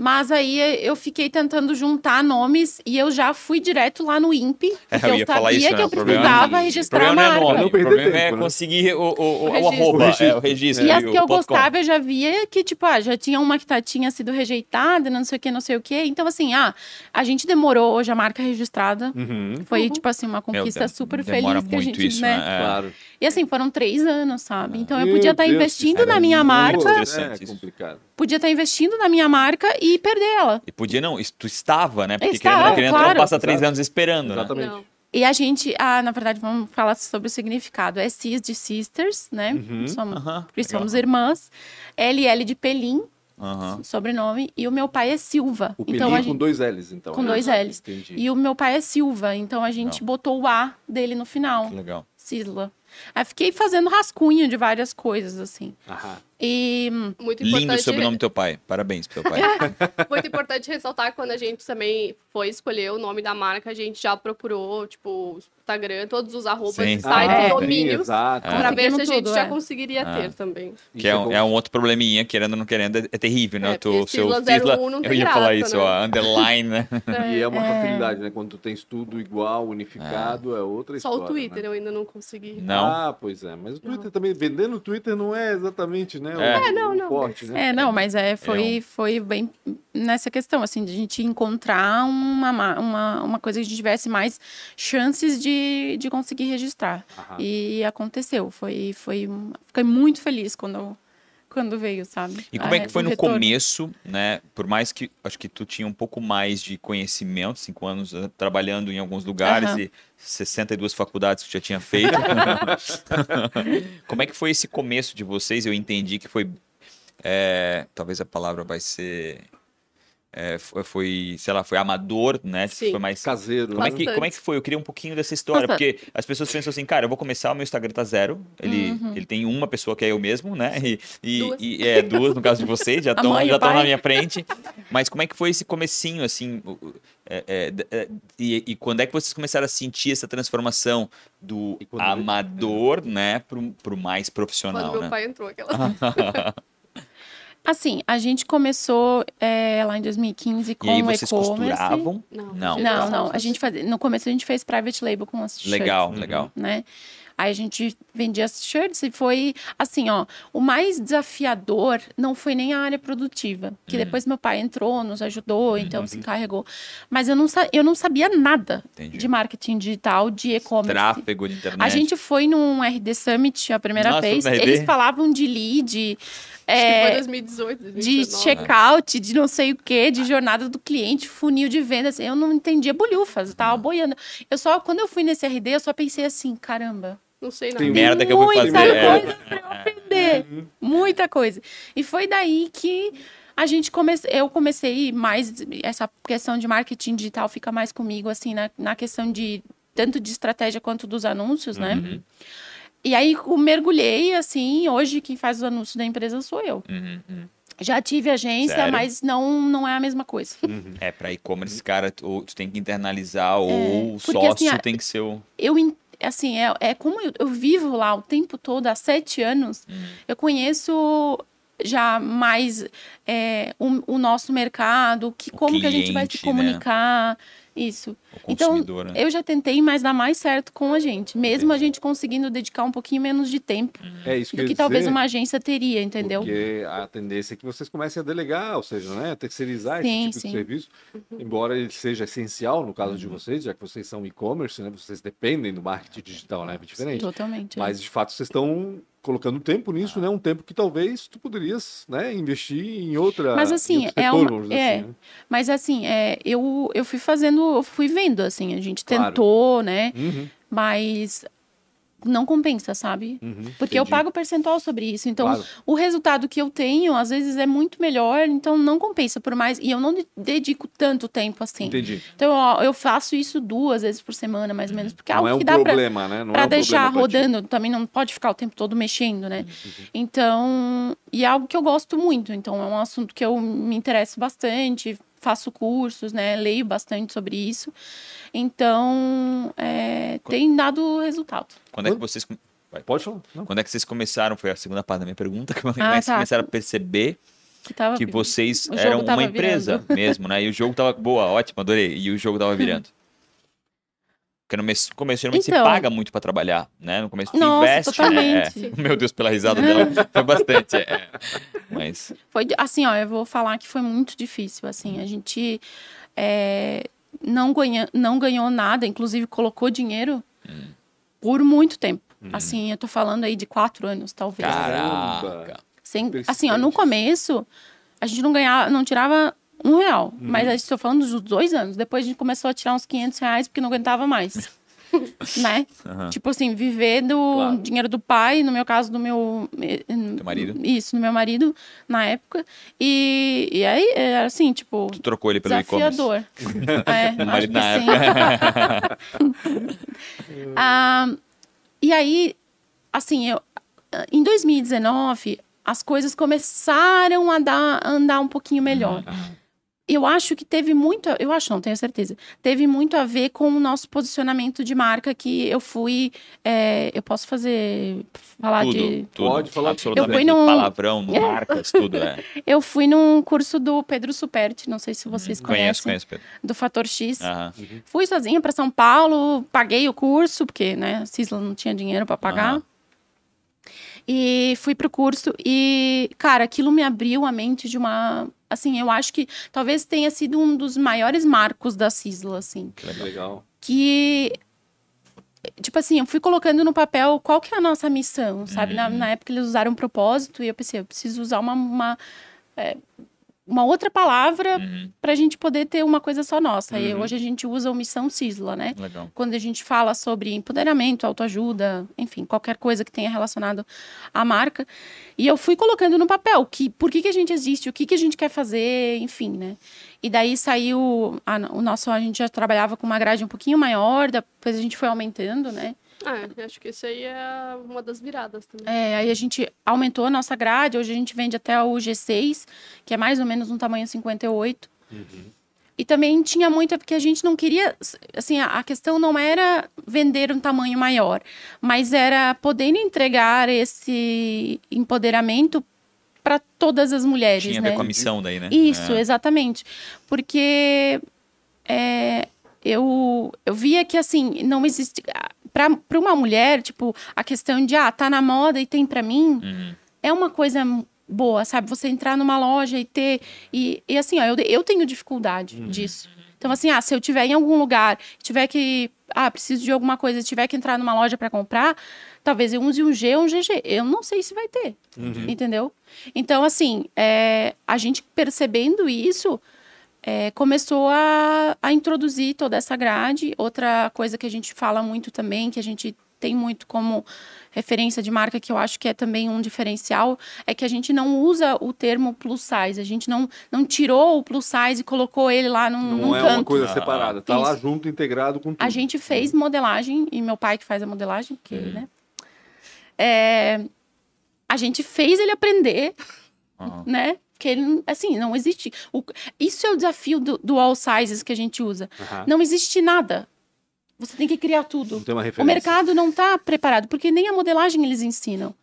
Mas aí eu fiquei tentando juntar nomes e eu já fui direto lá no INPE, é, porque é, eu, eu sabia isso, que né? eu precisava registrar a marca. Não é nome, o problema tempo, é né? conseguir o, o, o, o arroba, o registro. É, o registro. E as que eu gostava, com. eu já via que, tipo, ah, já tinha uma que tá, tinha sido rejeitada, não sei o que, não sei o que. Então, assim, ah, a gente demorou hoje a marca registrada. Uhum. Foi, uhum. tipo assim, uma conquista super feliz que a gente, isso, né? né? É. Claro. E assim, foram três anos, sabe? Então eu podia estar tá investindo na minha marca. É complicado podia estar investindo na minha marca e perder ela. E podia não, tu estava, né? Porque estava, querendo, querendo claro. passa três anos esperando, né? Exatamente. Não. E a gente, ah, na verdade, vamos falar sobre o significado. É cis de sisters, né? Uhum. Somos, uhum. somos irmãs. LL de Pelim, uhum. sobrenome. E o meu pai é Silva. O então, gente, com dois L's, então. Com né? dois L's. Entendi. E o meu pai é Silva, então a gente Legal. botou o A dele no final. Que legal. Cisla. Aí fiquei fazendo rascunho de várias coisas, assim. Aham. E muito importante... Lindo sobrenome do teu pai. Parabéns pro teu pai. muito importante ressaltar quando a gente também foi escolher o nome da marca, a gente já procurou, tipo, Instagram, todos os arrobas, sites, ah, é, domínios, para ver se a gente tudo, já é. conseguiria ah. ter também. Que é, um, é um outro probleminha, querendo ou não querendo, é, é terrível, né? É, tu, seu Cisla, eu ia falar isso, né? ó, underline, né? É. E é uma facilidade, né? Quando tu tens tudo igual, unificado, é, outra Só história. Só o Twitter né? eu ainda não consegui. Não? Ah, pois é. Mas o Twitter não. também, vendendo o Twitter não é exatamente, né? É, o, é não, não. Forte, né? É, não, mas é, foi, foi bem nessa questão, assim, de a gente encontrar uma, uma, uma coisa que a gente tivesse mais chances de, de conseguir registrar. Aham. E aconteceu. Foi, foi, fiquei muito feliz quando quando veio, sabe? E como é que foi no retorno. começo, né? Por mais que acho que tu tinha um pouco mais de conhecimento, cinco anos uh, trabalhando em alguns lugares uhum. e 62 faculdades que já tinha feito. como é que foi esse começo de vocês? Eu entendi que foi é, talvez a palavra vai ser é, foi, sei lá, foi amador, né? Sim. Foi mais caseiro. Como é, que, como é que foi? Eu queria um pouquinho dessa história, porque as pessoas pensam assim, cara, eu vou começar, o meu Instagram tá zero. Ele, uhum. ele tem uma pessoa que é eu mesmo, né? E, e, duas. e é duas no caso de vocês, já estão já estão na minha frente. Mas como é que foi esse comecinho, assim? É, é, é, e, e, quando é que vocês começaram a sentir essa transformação do amador, né, pro, pro mais profissional? Quando meu né? pai entrou, aquela. Assim, a gente começou é, lá em 2015 com o e-commerce. costuravam? Não, não, não. não. A gente fazia, no começo a gente fez private label com as shirts. Legal, legal. Né? Aí a gente vendia as shirts e foi assim, ó. O mais desafiador não foi nem a área produtiva, que uhum. depois meu pai entrou, nos ajudou, então uhum. se encarregou. Mas eu não, eu não sabia nada Entendi. de marketing digital, de e-commerce. Tráfego de internet. A gente foi num RD Summit a primeira Nossa, vez. Eles falavam de lead. É, foi 2018, 2019. De checkout, de não sei o que, de jornada do cliente, funil de vendas. Eu não entendia bolhufas, eu tava boiando. Eu só, quando eu fui nesse RD, eu só pensei assim, caramba, não sei nada. Tem merda que eu vou fazer. Muita é. coisa pra eu aprender. Uhum. Muita coisa. E foi daí que a gente comece... eu comecei mais essa questão de marketing digital fica mais comigo assim na, na questão de tanto de estratégia quanto dos anúncios, né? E aí eu mergulhei assim, hoje quem faz os anúncios da empresa sou eu. Uhum. uhum. Já tive agência, Sério? mas não, não é a mesma coisa. Uhum. É, para e-commerce, cara, tu, tu, tem que internalizar, é, ou o sócio assim, tem que ser o. Eu, assim, é, é como eu, eu, vivo lá o tempo todo, há sete anos, uhum. eu conheço já mais é, o, o, nosso mercado, que, como cliente, que a gente vai se né? comunicar. Né? Isso. Então, né? eu já tentei, mas dá mais certo com a gente. Mesmo Entendi. a gente conseguindo dedicar um pouquinho menos de tempo é isso que do que talvez uma agência teria, entendeu? Porque a tendência é que vocês comecem a delegar, ou seja, né, a terceirizar sim, esse tipo sim. de serviço. Embora ele seja essencial no caso uhum. de vocês, já que vocês são e-commerce, né, vocês dependem do marketing digital, né, é diferente. Totalmente. É. Mas, de fato, vocês estão colocando tempo nisso, né? Um tempo que talvez tu poderias, né, investir em outra. Mas assim, é setor, uma, é, assim, né? mas assim, é, eu eu fui fazendo, eu fui vendo assim, a gente claro. tentou, né? Uhum. Mas não compensa, sabe? Uhum, Porque entendi. eu pago percentual sobre isso. Então, claro. o resultado que eu tenho, às vezes, é muito melhor, então não compensa por mais. E eu não dedico tanto tempo assim. Entendi. Então, ó, eu faço isso duas vezes por semana, mais ou menos. Porque é algo é um que dá problema, pra, né? Não pra é um deixar rodando. Também não pode ficar o tempo todo mexendo, né? Uhum. Então, e é algo que eu gosto muito. Então, é um assunto que eu me interesso bastante, faço cursos, né? Leio bastante sobre isso. Então, é, tem dado resultado. Quando é que vocês. Vai. Pode falar. Não. Quando é que vocês começaram? Foi a segunda parte da minha pergunta. Quando ah, que vocês tá. começaram a perceber que, tava, que vocês eram uma empresa virando. mesmo, né? E o jogo tava. Boa, ótimo, adorei. E o jogo tava virando. Porque no começo, geralmente então, você paga muito para trabalhar, né? No começo você nossa, investe. Totalmente. É, meu Deus, pela risada dela, foi bastante. É, mas... Foi assim, ó, eu vou falar que foi muito difícil, assim. A gente é, não, ganha, não ganhou nada, inclusive colocou dinheiro hum. por muito tempo. Hum. Assim, eu tô falando aí de quatro anos, talvez. Caraca! Sem, assim, ó, no começo, a gente não ganhava, não tirava um real. Uhum. Mas estou falando dos dois anos. Depois a gente começou a tirar uns 500 reais porque não aguentava mais. né? Uhum. Tipo assim, viver do claro. dinheiro do pai, no meu caso, do meu. Teu marido? Isso, do meu marido, na época. E, e aí, era assim, tipo. Tu trocou ele pelo e-commerce? É, marido na época. ah, e aí, assim, eu, em 2019, as coisas começaram a, dar, a andar um pouquinho melhor. Uhum eu acho que teve muito, eu acho não, tenho certeza, teve muito a ver com o nosso posicionamento de marca que eu fui, é, eu posso fazer, falar tudo, de... Tudo, Pode falar absolutamente, eu fui num... palavrão, marcas, tudo, é. eu fui num curso do Pedro Superti, não sei se vocês conhecem. Conheço, conheço, Pedro. Do Fator X. Uhum. Fui sozinha para São Paulo, paguei o curso, porque, né, a Cisla não tinha dinheiro para pagar. Uhum. E fui pro curso e, cara, aquilo me abriu a mente de uma assim, eu acho que talvez tenha sido um dos maiores marcos da Cisla, assim. Que legal. Que tipo assim, eu fui colocando no papel qual que é a nossa missão, sabe? Uhum. Na, na, época eles usaram um propósito e eu pensei, eu preciso usar uma, uma é, uma outra palavra uhum. para a gente poder ter uma coisa só nossa. Uhum. E hoje a gente usa omissão Cisla, né? Legal. Quando a gente fala sobre empoderamento, autoajuda, enfim, qualquer coisa que tenha relacionado à marca. E eu fui colocando no papel que, por que, que a gente existe, o que, que a gente quer fazer, enfim, né? E daí saiu a, o nosso, a gente já trabalhava com uma grade um pouquinho maior, depois a gente foi aumentando, né? É, acho que isso aí é uma das viradas também. É, aí a gente aumentou a nossa grade, hoje a gente vende até o G6, que é mais ou menos um tamanho 58. Uhum. E também tinha muita, porque a gente não queria, assim, a, questão não era vender um tamanho maior, mas era poder entregar esse empoderamento para todas as mulheres, Tinha né? a ver com a missão daí, né? Isso, é. exatamente. Porque é, eu, eu via que, assim, não existe para uma mulher, tipo, a questão de, ah, tá na moda e tem para mim, uhum. é uma coisa boa, sabe? Você entrar numa loja e ter. E, e assim, ó, eu, eu tenho dificuldade uhum. disso. Então, assim, ah, se eu tiver em algum lugar, tiver que. Ah, preciso de alguma coisa, tiver que entrar numa loja para comprar, talvez eu use um G ou um GG. Eu não sei se vai ter. Uhum. Entendeu? Então, assim, é, a gente percebendo isso é, começou a, a introduzir toda essa grade. Outra coisa que a gente fala muito também, que a gente tem muito como referência de marca, que eu acho que é também um diferencial, é que a gente não usa o termo plus size. A gente não, não tirou o plus size e colocou ele lá num, não num é canto. uma coisa separada, tá Isso. lá junto, integrado com tudo. A gente fez modelagem, e meu pai que faz a modelagem, porque, uhum. né? É, a gente fez ele aprender, uhum. né? Que ele, assim, não existe. O, isso é o desafio do, do all sizes que a gente usa. Uhum. Não existe nada. Você tem que criar tudo. O mercado não está preparado, porque nem a modelagem eles ensinam.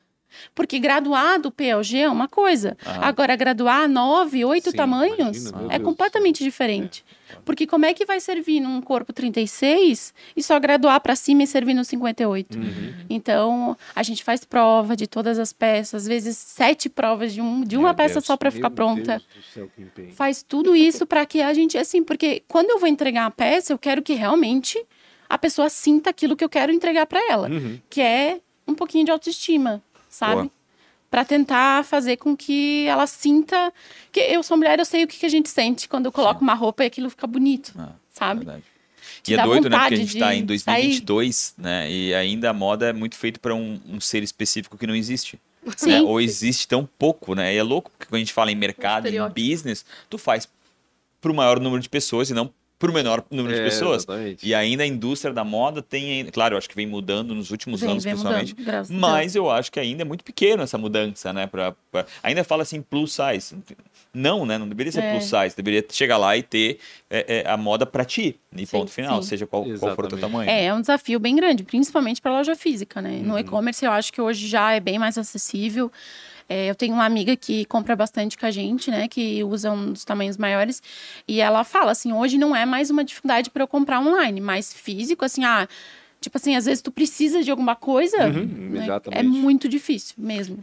Porque graduado PLG é uma coisa. Uhum. Agora, graduar nove, oito Sim, tamanhos imagina, é completamente diferente. É. Porque como é que vai servir num corpo 36 e só graduar para cima e servir no 58? Uhum. Então, a gente faz prova de todas as peças, às vezes sete provas de, um, de uma Meu peça Deus, só para ficar pronta. Céu, faz tudo isso para que a gente, assim, porque quando eu vou entregar a peça, eu quero que realmente a pessoa sinta aquilo que eu quero entregar para ela, uhum. que é um pouquinho de autoestima, sabe? Para tentar fazer com que ela sinta que eu sou mulher, eu sei o que, que a gente sente quando eu coloco Sim. uma roupa e aquilo fica bonito, ah, sabe? Verdade. E é doido, né? Porque a gente está em 2022, sair. né? E ainda a moda é muito feita para um, um, ser específico que não existe. Né? Ou existe tão pouco, né? E é louco, porque quando a gente fala em mercado, em business, tu faz para o maior número de pessoas e não para o menor número de é, pessoas. Exatamente. E ainda a indústria da moda tem, claro, eu acho que vem mudando nos últimos vem, anos, vem principalmente. Mudando, mas eu acho que ainda é muito pequeno essa mudança, né? Pra, pra... Ainda fala assim plus size. Não, né? Não deveria ser é. plus size. Deveria chegar lá e ter é, é, a moda para ti. E sim, ponto final, sim. seja qual, qual, for o teu tamanho. É, é um desafio bem grande, principalmente para loja física, né? Uhum. No e-commerce eu acho que hoje já é bem mais acessível. É, eu tenho uma amiga que compra bastante com a gente, né? Que usa um dos tamanhos maiores. E ela fala assim: hoje não é mais uma dificuldade para eu comprar online, mas físico, assim, ah. Tipo assim, às vezes tu precisa de alguma coisa, uhum, né? é muito difícil mesmo.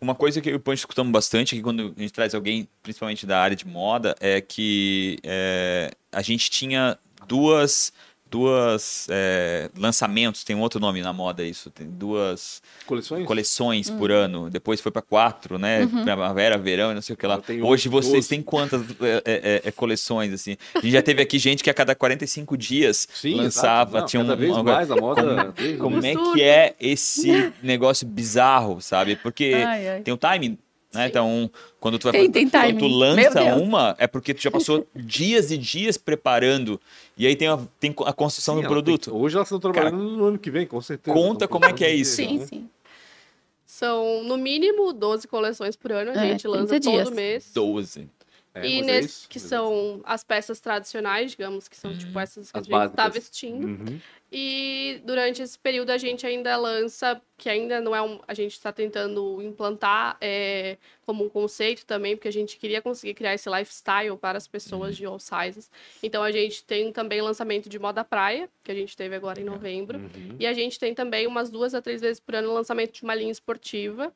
Uma coisa que eu e escutamos bastante aqui quando a gente traz alguém, principalmente da área de moda, é que é, a gente tinha duas duas é, lançamentos, tem um outro nome na moda isso, tem duas coleções, coleções por uhum. ano. Depois foi para quatro, né? Uhum. Primavera, verão, não sei o que lá. Hoje vocês têm quantas é, é, é, é, coleções assim? A gente já teve aqui gente que a cada 45 dias Sim, lançava, não, tinha cada um, vez uma, mais a moda. Como, como é que é esse negócio bizarro, sabe? Porque ai, ai. tem o timing né? Então, quando tu, vai, tem, tem quando tu lança uma, é porque tu já passou dias e dias preparando. E aí tem a, tem a construção sim, do produto. Tem, hoje elas estão trabalhando Cara, no ano que vem, com certeza. Conta como é que é isso. Sim, né? sim. São, no mínimo, 12 coleções por ano. A é, gente lança todo dias. mês. 12. É, e nesse, é que são as peças tradicionais, digamos, que são uhum. tipo essas que as a gente está vestindo. Uhum. E durante esse período a gente ainda lança, que ainda não é um. A gente está tentando implantar é, como um conceito também, porque a gente queria conseguir criar esse lifestyle para as pessoas uhum. de all sizes. Então a gente tem também lançamento de moda praia, que a gente teve agora em novembro. Uhum. E a gente tem também umas duas a três vezes por ano lançamento de uma linha esportiva.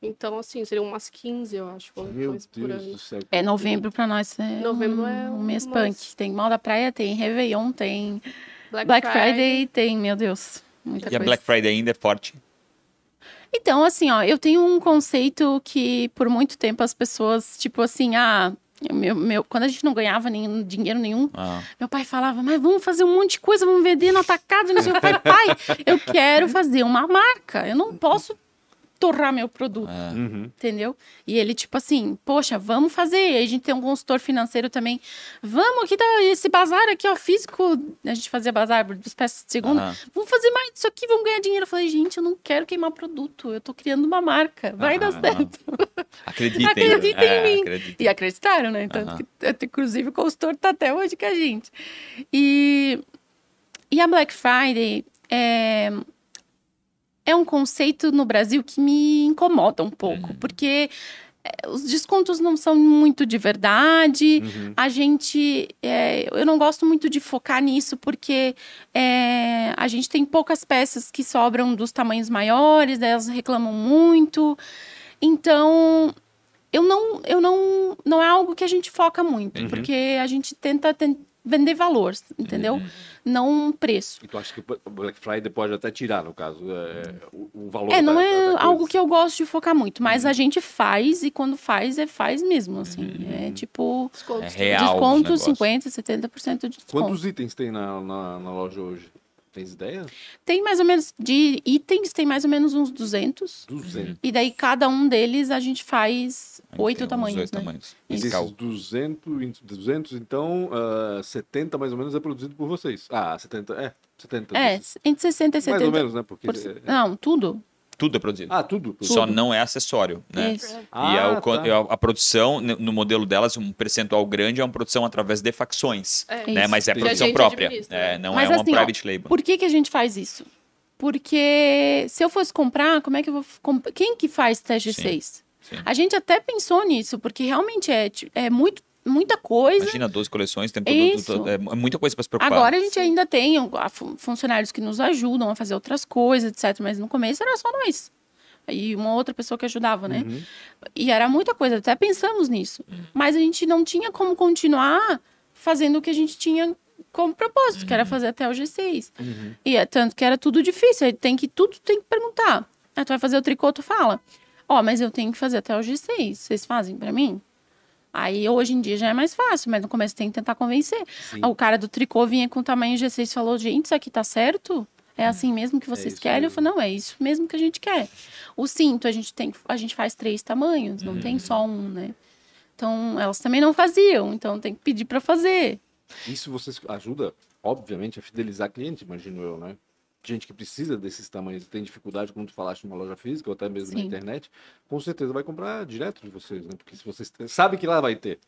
Então, assim, seriam umas 15, eu acho, coleções por ano. É, novembro para nós é novembro um, é um mês punk. Tem moda praia, tem Réveillon, tem Black, Black Friday. Friday tem, meu Deus, muita e coisa. a Black Friday ainda é forte? Então, assim, ó, eu tenho um conceito que por muito tempo as pessoas, tipo assim, ah, meu, meu, quando a gente não ganhava nenhum, dinheiro nenhum, ah. meu pai falava, mas vamos fazer um monte de coisa, vamos vender no atacado, não sei o que. Pai, eu quero fazer uma marca, eu não posso torrar meu produto. É. Uhum. Entendeu? E ele, tipo assim, poxa, vamos fazer. A gente tem um consultor financeiro também. Vamos, aqui tá esse bazar aqui, ó, físico. A gente fazia bazar dos peças de segunda. Uhum. Vamos fazer mais disso aqui, vamos ganhar dinheiro. Eu falei, gente, eu não quero queimar produto. Eu tô criando uma marca. Vai uhum. dar certo. Acreditem. Acreditem é, em mim. E acreditaram, né? Então, que, inclusive, o consultor tá até hoje com a gente. E, e a Black Friday. É, é um conceito no Brasil que me incomoda um pouco, uhum. porque é, os descontos não são muito de verdade. Uhum. A gente. É, eu não gosto muito de focar nisso, porque é, a gente tem poucas peças que sobram dos tamanhos maiores, elas reclamam muito. Então. Eu não, eu não, não é algo que a gente foca muito, uhum. porque a gente tenta, tenta vender valor, entendeu? Uhum. Não preço. E tu acha que o Black Friday pode até tirar, no caso, é, o, o, valor É, não da, é da algo que eu gosto de focar muito, mas uhum. a gente faz e quando faz, é faz mesmo, assim. Uhum. É tipo... Desconto, é real desconto 50%, 70% de desconto. Quantos itens tem na, na, na loja hoje? Tens ideia? Tem mais ou menos, de itens, tem mais ou menos uns 200. 200. E daí cada um deles a gente faz oito tamanhos, né? tamanhos. E desses 200, 200 então, uh, ah, 70 mais ou menos é produzido por vocês. Ah, 70, é, 70. É, entre 60 e 70. Mais ou menos, né? Porque... Por... É... Não, tudo. Tudo é produzido. Ah, tudo. tudo. Só não é acessório, né? Isso. E ah, a, tá. a, a, produção, no modelo delas, um percentual grande é uma produção através de facções, é. né? Mas é produção própria, é, não Mas, é uma assim, private ó, label. Por que, que a gente faz isso? Porque se eu fosse comprar, como é que eu vou... Comp... Quem que faz TG6? Sim. Sim. A gente até pensou nisso, porque realmente é, é muito muita coisa. Imagina 12 coleções, tem tudo, é, é muita coisa para se preocupar. Agora a gente ainda tem funcionários que nos ajudam a fazer outras coisas, etc. Mas no começo era só nós. E uma outra pessoa que ajudava, né? Uhum. E era muita coisa, até pensamos nisso. Uhum. Mas a gente não tinha como continuar fazendo o que a gente tinha como propósito, uhum. que era uhum. fazer até o G6. Uhum. E é tanto que era tudo difícil, aí tem que tudo tem que perguntar. Aí tu vai fazer o tricô, tu fala: "Ó, oh, mas eu tenho que fazer até o G6. Vocês fazem para mim?" Aí hoje em dia já é mais fácil, mas no começo tem que tentar convencer. Sim. O cara do tricô vinha com tamanho G6 e falou: gente, isso aqui tá certo? É assim mesmo que é vocês é querem? Mesmo. Eu falei, não, é isso mesmo que a gente quer. O cinto, a gente tem, a gente faz três tamanhos, não uhum. tem só um, né? Então, elas também não faziam, então tem que pedir para fazer. Isso vocês ajuda, obviamente, a fidelizar cliente, imagino eu, né? Gente que precisa desses tamanhos tem dificuldade, como tu falaste, numa loja física ou até mesmo Sim. na internet, com certeza vai comprar direto de vocês, né? Porque se vocês sabe que lá vai ter.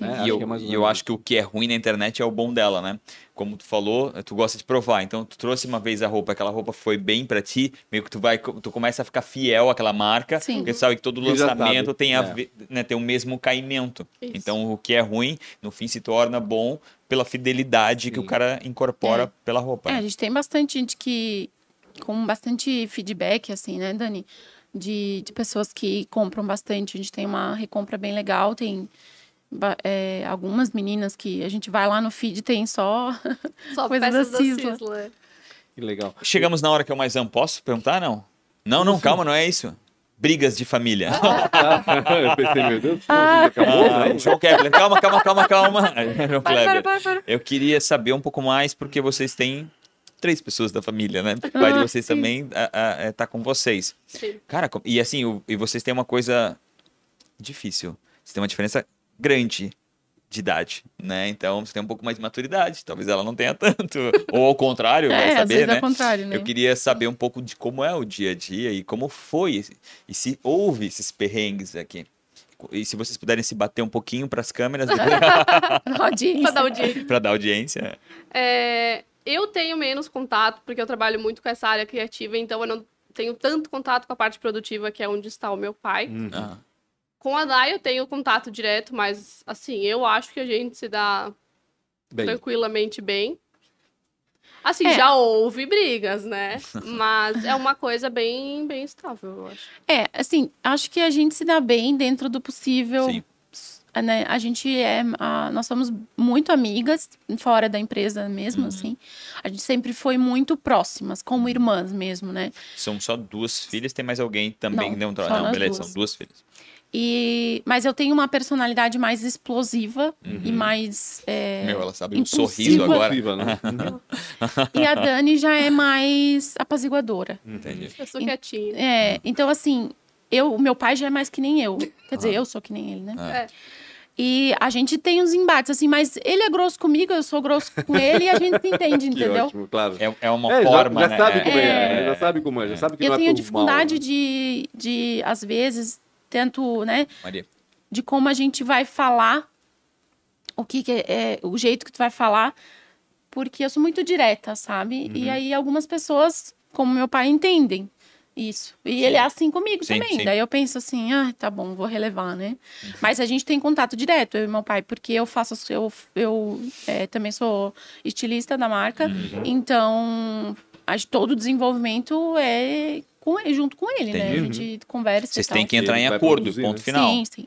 Né? E eu, é eu acho que o que é ruim na internet é o bom dela, né? Como tu falou, tu gosta de provar. Então, tu trouxe uma vez a roupa, aquela roupa foi bem para ti, meio que tu vai, tu começa a ficar fiel àquela marca, Sim. porque tu sabe que todo lançamento tem, a, é. né, tem o mesmo caimento. Isso. Então, o que é ruim, no fim se torna bom pela fidelidade Sim. que o cara incorpora é. pela roupa. É, né? a gente tem bastante gente que, com bastante feedback, assim, né, Dani? De, de pessoas que compram bastante. A gente tem uma recompra bem legal, tem é, algumas meninas que a gente vai lá no feed tem só, só coisas da Cisla. da Cisla. Que legal. Chegamos na hora que eu mais amo. Posso perguntar, não? Não, não, calma, não é isso. Brigas de família. eu pensei, meu Deus, ah. acabou, ah, João Kepler, calma, calma, calma, calma. João para, para, para, Eu queria saber um pouco mais, porque vocês têm três pessoas da família, né? O pai de ah, vocês sim. também a, a, tá com vocês. Sim. Cara, e assim, o, e vocês têm uma coisa difícil. Vocês têm uma diferença grande de idade, né? Então você tem um pouco mais de maturidade, talvez ela não tenha tanto, ou ao contrário, é, vai saber, às vezes né? Ao contrário, né? Eu queria saber um pouco de como é o dia a dia e como foi e se houve esses perrengues aqui. E se vocês puderem se bater um pouquinho para as câmeras, para dar audiência. para dar audiência. É, eu tenho menos contato porque eu trabalho muito com essa área criativa, então eu não tenho tanto contato com a parte produtiva que é onde está o meu pai. Uhum. Com a Dai eu tenho contato direto, mas assim, eu acho que a gente se dá bem. tranquilamente bem. Assim, é. já houve brigas, né? Mas é uma coisa bem, bem estável, eu acho. É, assim, acho que a gente se dá bem dentro do possível. Sim. Né? A gente é. A, nós somos muito amigas, fora da empresa mesmo, uhum. assim. A gente sempre foi muito próximas, como irmãs mesmo, né? São só duas filhas, tem mais alguém também não, dentro? Não, beleza, duas. são duas filhas. E, mas eu tenho uma personalidade mais explosiva uhum. e mais. É, Meu, ela sabe um sorriso agora. Né? e a Dani já é mais apaziguadora. Entendi. Eu sou quietinha. É, então, assim, eu, meu pai já é mais que nem eu. Quer dizer, ah. eu sou que nem ele, né? É. E a gente tem uns embates, assim, mas ele é grosso comigo, eu sou grosso com ele e a gente se entende, entendeu? Ótimo, claro. É, é uma é, forma, já, já né? Sabe como é. é. Já sabe como é, já sabe que eu não é tenho dificuldade mal, né? de, de, às vezes, tento, né? Maria. De como a gente vai falar, o que, que é, é, o jeito que tu vai falar, porque eu sou muito direta, sabe? Uhum. E aí algumas pessoas, como meu pai, entendem isso. E sim. ele é assim comigo sim, também. Sim. Daí eu penso assim, ah, tá bom, vou relevar, né? Uhum. Mas a gente tem contato direto, eu e meu pai, porque eu faço, eu, eu é, também sou estilista da marca, uhum. então a, todo o desenvolvimento é com ele, junto com ele, Entendi. né? A gente conversa. Vocês têm que entrar em acordo, produzir, ponto né? final. Sim, sim.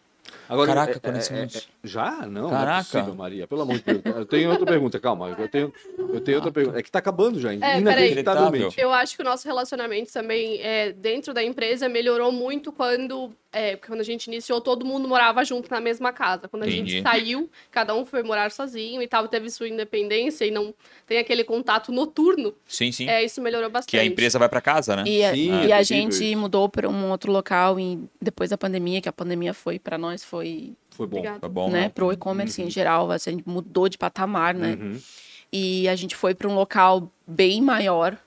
Agora, Caraca, é, é, é, já? Não, Caraca. não é possível, Maria. Pelo amor de Deus. Eu tenho outra pergunta, calma. Eu tenho, eu tenho outra pergunta. É que tá acabando já, é, inacreditavelmente. Eu acho que o nosso relacionamento também, é, dentro da empresa, melhorou muito quando é, quando a gente iniciou, todo mundo morava junto na mesma casa. Quando a Entendi. gente saiu, cada um foi morar sozinho e tal, teve sua independência e não tem aquele contato noturno. Sim, sim. É, isso melhorou bastante. Que a empresa vai para casa, né? E, a, sim, e a gente isso. mudou para um outro local e depois da pandemia, que a pandemia foi para nós foi foi bom, foi bom, né? né? Pro e-commerce uhum. em geral, assim, a gente mudou de patamar, né? Uhum. E a gente foi para um local bem maior,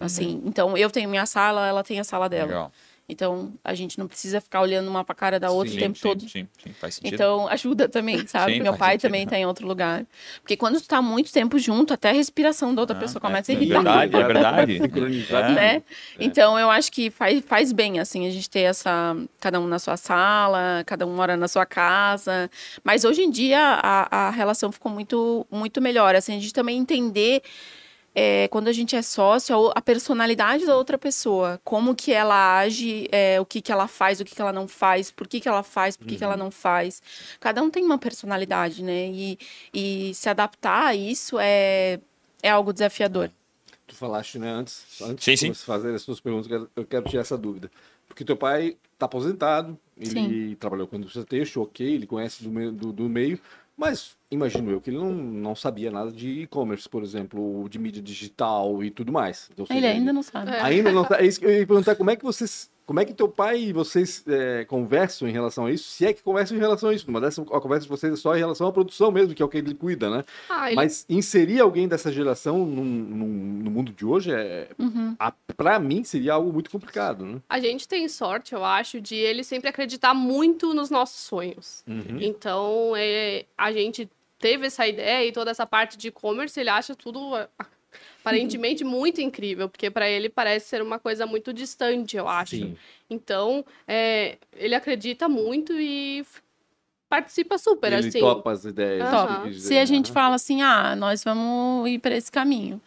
assim. Uhum. Então eu tenho minha sala, ela tem a sala dela. Legal. Então, a gente não precisa ficar olhando uma pra cara da outra sim, o tempo sim, todo. Sim, sim, faz sentido. Então, ajuda também, sabe? Meu pai sentido, também né? tá em outro lugar. Porque quando tu tá muito tempo junto, até a respiração da outra ah, pessoa começa é, a irritar. É verdade, é verdade. é. Né? É. Então, eu acho que faz, faz bem, assim, a gente ter essa... Cada um na sua sala, cada um mora na sua casa. Mas, hoje em dia, a, a relação ficou muito, muito melhor. Assim, a gente também entender é, quando a gente é sócio, a personalidade da outra pessoa, como que ela age, é, o que que ela faz, o que que ela não faz, por que que ela faz, por que uhum. que ela uhum. não faz. Cada um tem uma personalidade, né? E, e se adaptar a isso é, é algo desafiador. Tu falaste, né, antes, antes sim, sim. de fazer as suas perguntas, eu quero tirar essa dúvida. Porque teu pai está aposentado, ele Sim. trabalhou com a indústria têxtil, ok, ele conhece do, meio, do, do meio, mas imagino eu que ele não, não sabia nada de e-commerce, por exemplo, de mídia digital e tudo mais. Então, ele ainda não sabe. Ainda não sabe. É isso que eu ia perguntar, como é que vocês como é que teu pai e vocês é, conversam em relação a isso? Se é que conversam em relação a isso. Uma dessas, a conversa de vocês é só em relação à produção mesmo, que é o que ele cuida, né? Ah, ele... Mas inserir alguém dessa geração num, num, no mundo de hoje, é, uhum. para mim, seria algo muito complicado, né? A gente tem sorte, eu acho, de ele sempre acreditar muito nos nossos sonhos. Uhum. Então, é, a gente teve essa ideia e toda essa parte de e-commerce, ele acha tudo aparentemente muito incrível, porque para ele parece ser uma coisa muito distante, eu acho. Sim. Então, é, ele acredita muito e participa super, ele assim. topa as ideias. Uhum. Se a gente fala assim, ah, nós vamos ir para esse caminho.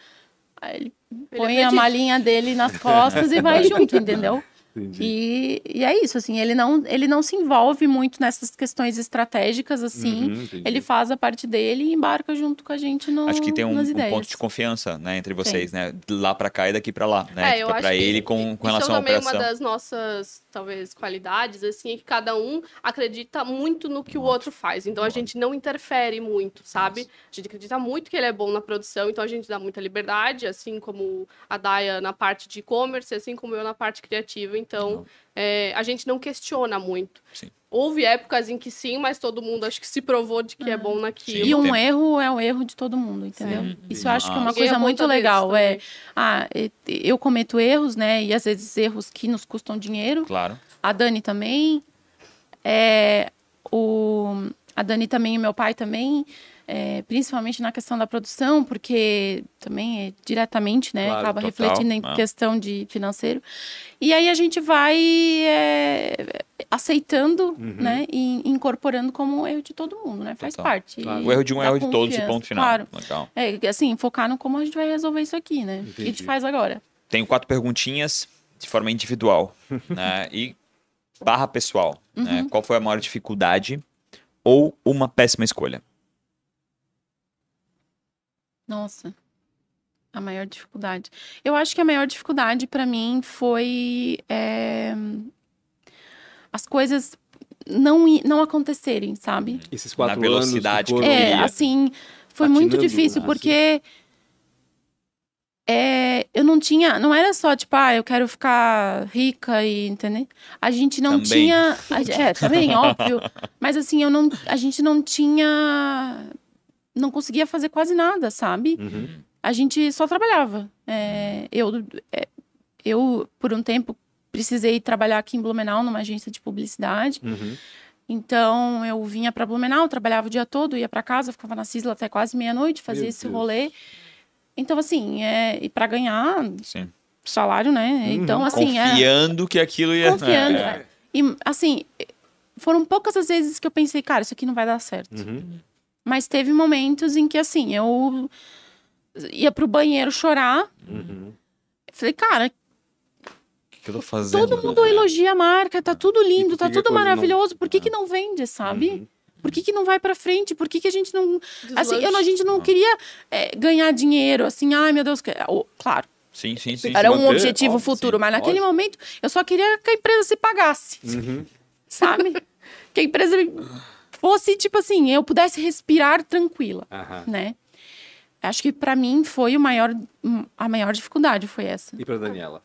Aí ele, ele põe acredita. a malinha dele nas costas e vai junto, entendeu? E, e é isso, assim, ele não, ele não se envolve muito nessas questões estratégicas, assim. Uhum, ele faz a parte dele e embarca junto com a gente no, Acho que tem um, um ponto de confiança, né, entre vocês, Sim. né? Lá para cá e daqui para lá, né? É, tipo, para ele com, com relação à operação. Isso é uma das nossas, talvez, qualidades, assim, é que cada um acredita muito no que o outro faz. Então, a gente não interfere muito, sabe? Nossa. A gente acredita muito que ele é bom na produção, então a gente dá muita liberdade, assim como a Daya na parte de e-commerce, assim como eu na parte criativa. Então, é, a gente não questiona muito. Sim. Houve épocas em que sim, mas todo mundo acho que se provou de que é bom naquilo. E um erro é o erro de todo mundo, entendeu? Sim. Isso eu acho que é uma coisa muito legal. É, ah, eu cometo erros, né? E às vezes erros que nos custam dinheiro. Claro. A Dani também. É, o, a Dani também e meu pai também é, principalmente na questão da produção, porque também é diretamente, né, claro, acaba total. refletindo em ah. questão de financeiro. E aí a gente vai é, aceitando, uhum. né, e incorporando como um erro de todo mundo, né, faz total. parte. Claro. O erro de um é erro de todos e ponto final. Claro. Legal. É, assim, focar no como a gente vai resolver isso aqui, né, Entendi. que a gente faz agora. Tenho quatro perguntinhas de forma individual, né, e barra pessoal, né? uhum. né, qual foi a maior dificuldade ou uma péssima escolha? Nossa, a maior dificuldade. Eu acho que a maior dificuldade para mim foi é, as coisas não, não acontecerem, sabe? Esses quatro Na velocidade anos que É, assim, foi muito difícil, porque é, eu não tinha, não era só tipo, ah, eu quero ficar rica e, entendeu? A gente não também. tinha, é, também, óbvio, mas assim, eu não, a gente não tinha não conseguia fazer quase nada, sabe? Uhum. A gente só trabalhava. É, eu, é, eu, por um tempo, precisei trabalhar aqui em Blumenau, numa agência de publicidade. Uhum. Então, eu vinha para Blumenau, trabalhava o dia todo, ia para casa, ficava na Cisla até quase meia-noite, fazia Meu esse Deus. rolê. Então, assim, é, e para ganhar Sim. salário, né? Uhum. Então, assim. É Confiando é, que aquilo ia. Confiando. É. E, assim, foram poucas as vezes que eu pensei, cara, isso aqui não vai dar certo. Uhum. Mas teve momentos em que, assim, eu ia pro banheiro chorar. Uhum. Falei, cara. O que eu tô fazendo? Todo mundo elogia a marca, tá tudo lindo, tá tudo maravilhoso. Não... Por que, que não vende, sabe? Uhum. Por que, que não vai para frente? Por que, que a gente não. Assim, eu, a gente não queria é, ganhar dinheiro, assim, ai meu Deus. Claro. Sim, sim, sim. Era um objetivo óbvio, futuro, sim, mas naquele óbvio. momento eu só queria que a empresa se pagasse. Uhum. Sabe? que a empresa fosse, tipo assim, eu pudesse respirar tranquila, né? Acho que para mim foi o maior, a maior dificuldade foi essa. E para Daniela?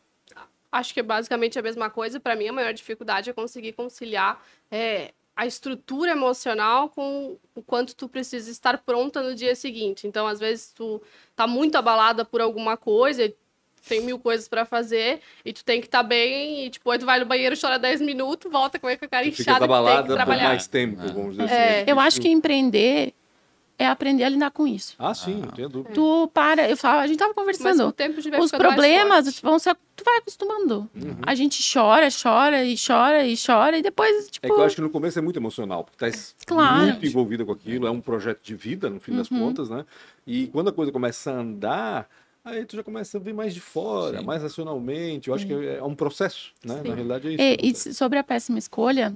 Acho que é basicamente a mesma coisa. Para mim, a maior dificuldade é conseguir conciliar é, a estrutura emocional com o quanto tu precisa estar pronta no dia seguinte. Então, às vezes, tu tá muito abalada por alguma coisa, tem mil coisas para fazer e tu tem que estar tá bem e tipo, aí tu vai no banheiro, chora 10 minutos, volta com a cara inchada, fica tem que trabalhar. por mais tempo, vamos dizer é. assim. Eu acho que empreender é aprender a lidar com isso. Ah, sim, ah. tenho dúvida. Tu para, eu falo, a gente tava conversando. Os problemas vão se tu vai acostumando. Uhum. A gente chora, chora e chora e chora e depois, tipo... É que eu acho que no começo é muito emocional, porque tá claro. muito envolvida com aquilo, é um projeto de vida, no fim uhum. das contas, né? E quando a coisa começa a andar, aí tu já começa a ver mais de fora, Sim. mais racionalmente. Eu acho Sim. que é um processo, né? Sim. Na realidade é isso. É, e sobre a péssima escolha,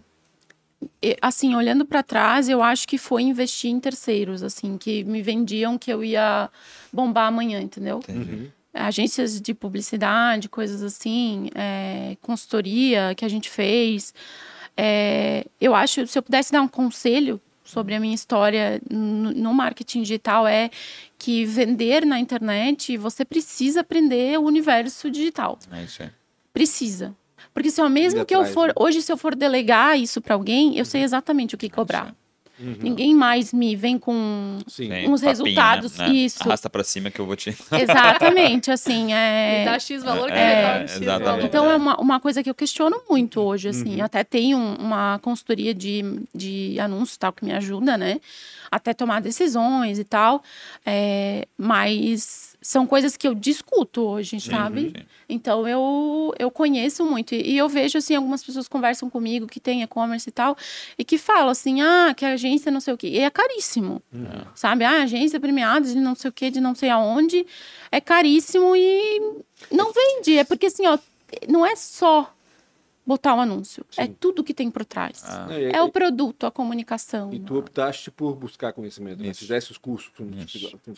assim, olhando para trás, eu acho que foi investir em terceiros, assim, que me vendiam que eu ia bombar amanhã, entendeu? Uhum. agências de publicidade, coisas assim, é, consultoria que a gente fez. É, eu acho, se eu pudesse dar um conselho sobre a minha história no, no marketing digital, é que vender na internet, você precisa aprender o universo digital. É isso aí. Precisa. Porque se eu mesmo que eu for, né? hoje se eu for delegar isso para alguém, eu sei exatamente o que cobrar. Uhum. Ninguém mais me vem com Sim. uns Papinho, resultados. Né? Isso. Arrasta pra cima que eu vou te. Exatamente, assim. É... Me dá X valor que é, é, X valor. Então é uma, uma coisa que eu questiono muito hoje, assim. Uhum. Até tenho uma consultoria de, de anúncios tal que me ajuda, né? Até tomar decisões e tal. É, mas são coisas que eu discuto hoje, sim, sabe? Sim. Então eu, eu conheço muito. E eu vejo assim, algumas pessoas conversam comigo que tem e-commerce e tal, e que falam assim: ah, que a agência não sei o quê. E é caríssimo. Uhum. Sabe? Ah, agência premiada de não sei o quê, de não sei aonde. É caríssimo e não vende. É porque assim, ó, não é só botar o um anúncio. É Sim. É tudo que tem por trás. Ah. É, é, o produto, a comunicação. E tu optaste por buscar conhecimento, né? fizesse os cursos,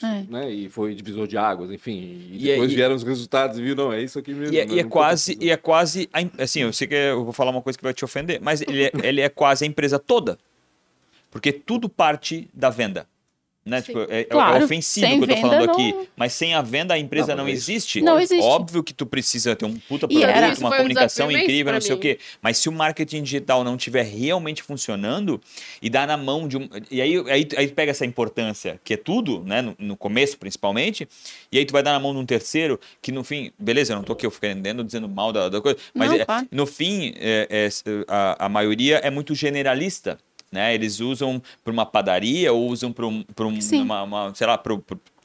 é. né? E foi divisor de águas, enfim. E, e é depois vieram os resultados e viu, não, é isso aqui mesmo. E, é, e é quase, e é quase, assim, eu sei que eu vou falar uma coisa que vai te ofender, mas ele é, ele é quase a empresa toda. Porque tudo parte da venda. Né? Tipo, é, é claro, é ofensivo o que eu tô falando não... aqui. Mas sem a venda, a empresa não, não existe. Não existe. Óbvio que tu precisa ter um puta produto, era, uma comunicação um incrível, não sei mim. o quê. Mas se o marketing digital não estiver realmente funcionando e dá na mão de um. E aí, aí, aí pega essa importância, que é tudo, né? No, no, começo, principalmente, e aí tu vai dar na mão de um terceiro, que no fim, beleza, eu não tô aqui ofendendo, dizendo mal da, da coisa, mas não, é, no fim, é, é, a, a maioria é muito generalista né? Eles usam para uma padaria ou usam para um, um uma, uma, sei lá, para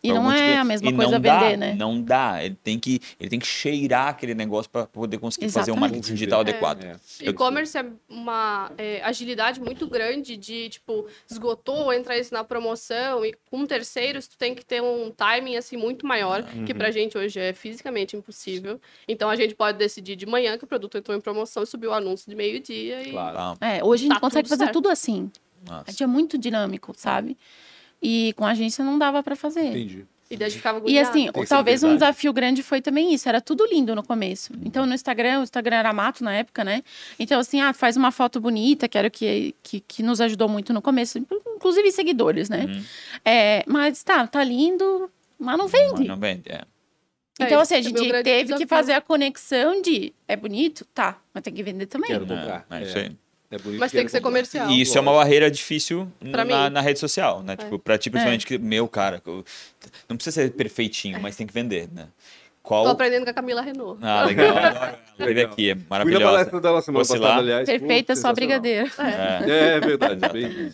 e não é tipo, a mesma coisa dá, vender, né? Não dá. Ele tem que, ele tem que cheirar aquele negócio para poder conseguir Exatamente. fazer um marketing digital é. adequado. É. E-commerce é uma é, agilidade muito grande de, tipo, esgotou, entra isso na promoção e com terceiros tu tem que ter um timing, assim, muito maior, uhum. que pra gente hoje é fisicamente impossível. Então a gente pode decidir de manhã que o produto entrou em promoção e subiu o anúncio de meio-dia e... Claro. É, hoje a gente tá consegue fazer certo. tudo assim. Nossa. É muito dinâmico, sabe? E com a agência não dava para fazer. Entendi. E daí ficava E assim, talvez um desafio grande foi também isso, era tudo lindo no começo. Então no Instagram, o Instagram era mato na época, né? Então assim, ah, faz uma foto bonita, que era o que, que, que nos ajudou muito no começo, inclusive seguidores, né? Uhum. É, mas tá, tá lindo, mas não vende. Não, não vende, é. Então, é, assim, a gente teve desafio. que fazer a conexão de é bonito? Tá, mas tem que vender também. Quero comprar. É, é isso aí. É Mas tem que ser comercial. E isso é uma barreira difícil na, na, rede social, né? É. Tipo, pra ti, principalmente, é. que, meu, cara, não precisa ser perfeitinho, mas tem que vender, né? Qual... Tô aprendendo com a Camila Renault. Ah, legal. Teve aqui, é maravilhosa. Fui na palestra dela semana Fosse passada, lá. aliás. Perfeita, só brigadeiro. É, é, é verdade. bem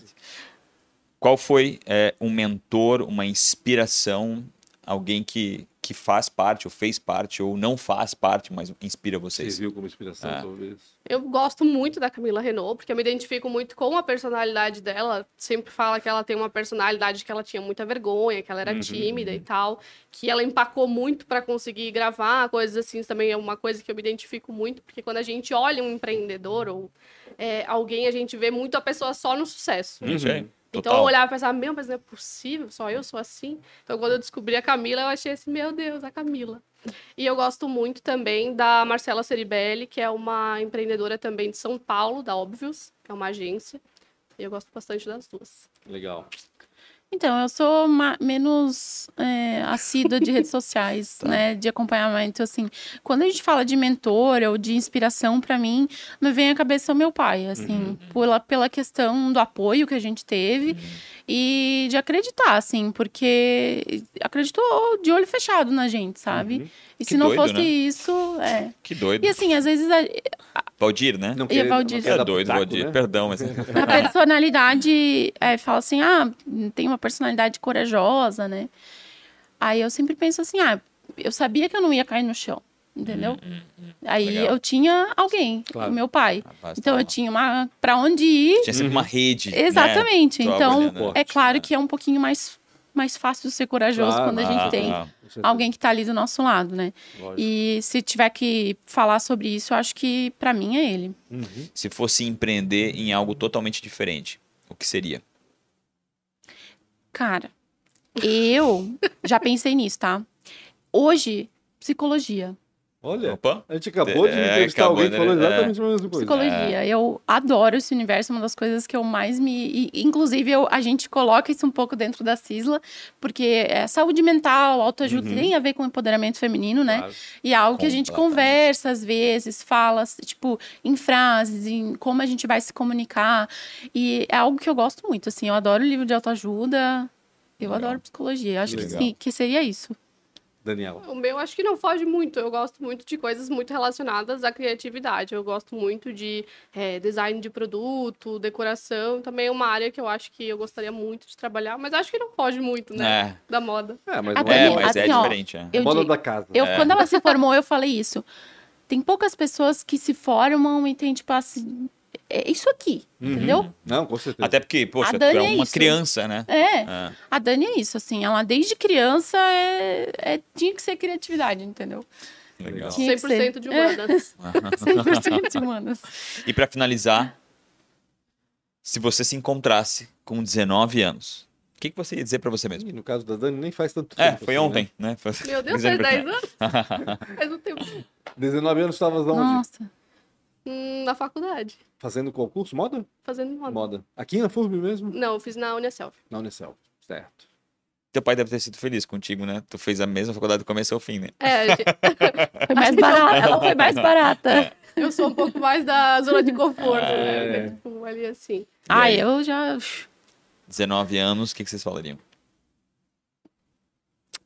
Qual foi é, um mentor, uma inspiração, alguém que, que faz parte, ou fez parte, ou não faz parte, mas inspira vocês. Você viu como inspiração, é. talvez. Eu gosto muito da Camila Renault, porque eu me identifico muito com a personalidade dela. Sempre fala que ela tem uma personalidade que ela tinha muita vergonha, que ela era uhum. tímida e tal, que ela empacou muito para conseguir gravar, coisas assim. Também é uma coisa que eu me identifico muito, porque quando a gente olha um empreendedor ou é, alguém, a gente vê muito a pessoa só no sucesso. Uhum. Então eu olhava e pensava, meu, mas não é possível, só eu sou assim. Então quando eu descobri a Camila, eu achei assim, meu Deus, a Camila. E eu gosto muito também da Marcela Ceribelli, que é uma empreendedora também de São Paulo, da Obvious, que é uma agência. E eu gosto bastante das duas. Legal. Então, eu sou menos é, assídua de redes sociais, tá. né? De acompanhamento, assim. Quando a gente fala de mentor ou de inspiração, para mim, me vem à cabeça o meu pai, assim. Uhum. Pela, pela questão do apoio que a gente teve uhum. e de acreditar, assim. Porque acreditou de olho fechado na gente, sabe? Uhum. E que se não doido, fosse né? isso, é. Que doido. E assim, às vezes... A, Valdir, né? Não quer, Valdir. Não é doido, taco, Valdir. Né? Perdão, mas... A personalidade, é, fala assim, ah, tem uma personalidade corajosa, né? Aí eu sempre penso assim, ah, eu sabia que eu não ia cair no chão, entendeu? Hum, hum, hum. Aí Legal. eu tinha alguém, claro. o meu pai. Rapaz, então tá eu tinha uma para onde ir. Tinha sempre uma rede. Né? Exatamente. Né? Então é claro que é um pouquinho mais mais fácil ser corajoso claro, quando a gente ah, tem ah, alguém que está ali do nosso lado, né? Lógico. E se tiver que falar sobre isso, eu acho que para mim é ele. Uhum. Se fosse empreender em algo totalmente diferente, o que seria? Cara, eu já pensei nisso, tá? Hoje Psicologia. Olha, Opa. a gente acabou de é, entrevistar alguém que falou exatamente a mesma coisa. Psicologia. É. Eu adoro esse universo, é uma das coisas que eu mais me... E, inclusive, eu, a gente coloca isso um pouco dentro da CISLA, porque é saúde mental, autoajuda, uhum. tem a ver com empoderamento feminino, né? Claro. E é algo que a gente conversa, às vezes, fala, tipo, em frases, em como a gente vai se comunicar. E é algo que eu gosto muito, assim. Eu adoro livro de autoajuda, eu Legal. adoro psicologia. Acho que, sim, que seria isso. Daniela? O meu acho que não foge muito. Eu gosto muito de coisas muito relacionadas à criatividade. Eu gosto muito de é, design de produto, decoração. Também é uma área que eu acho que eu gostaria muito de trabalhar, mas acho que não foge muito, né? É. Da moda. É, mas, é, mas é assim, é diferente. É. moda digo, da casa. Eu, é. Quando ela se formou, eu falei isso. Tem poucas pessoas que se formam e tem, tipo, assim, é isso aqui, uhum. entendeu? Não, com certeza. Até porque, poxa, tu é, é uma criança, né? É. é. A Dani é isso, assim, ela desde criança é, é tinha que ser criatividade, entendeu? Legal. 100% de humanas. É. 100% de humanas. E para finalizar, se você se encontrasse com 19 anos, o que, que você ia dizer para você mesmo? no caso da Dani, nem faz tanto é, tempo. É, foi assim, ontem, né? né? Meu Deus, faz 10 anos? faz um tempo. 19 anos estavas onde? Nossa. Hum, na faculdade. Fazendo concurso? Moda? Fazendo moda. Moda. Aqui na FURB mesmo? Não, eu fiz na Unicelf. Na Unicelf, certo. Teu pai deve ter sido feliz contigo, né? Tu fez a mesma faculdade do começo ao fim, né? É, gente... foi mais barata. Ela foi mais barata. Eu sou um pouco mais da zona de conforto, né? é. né? Tipo, ali assim. Ah, eu já. 19 anos, o que, que vocês falariam?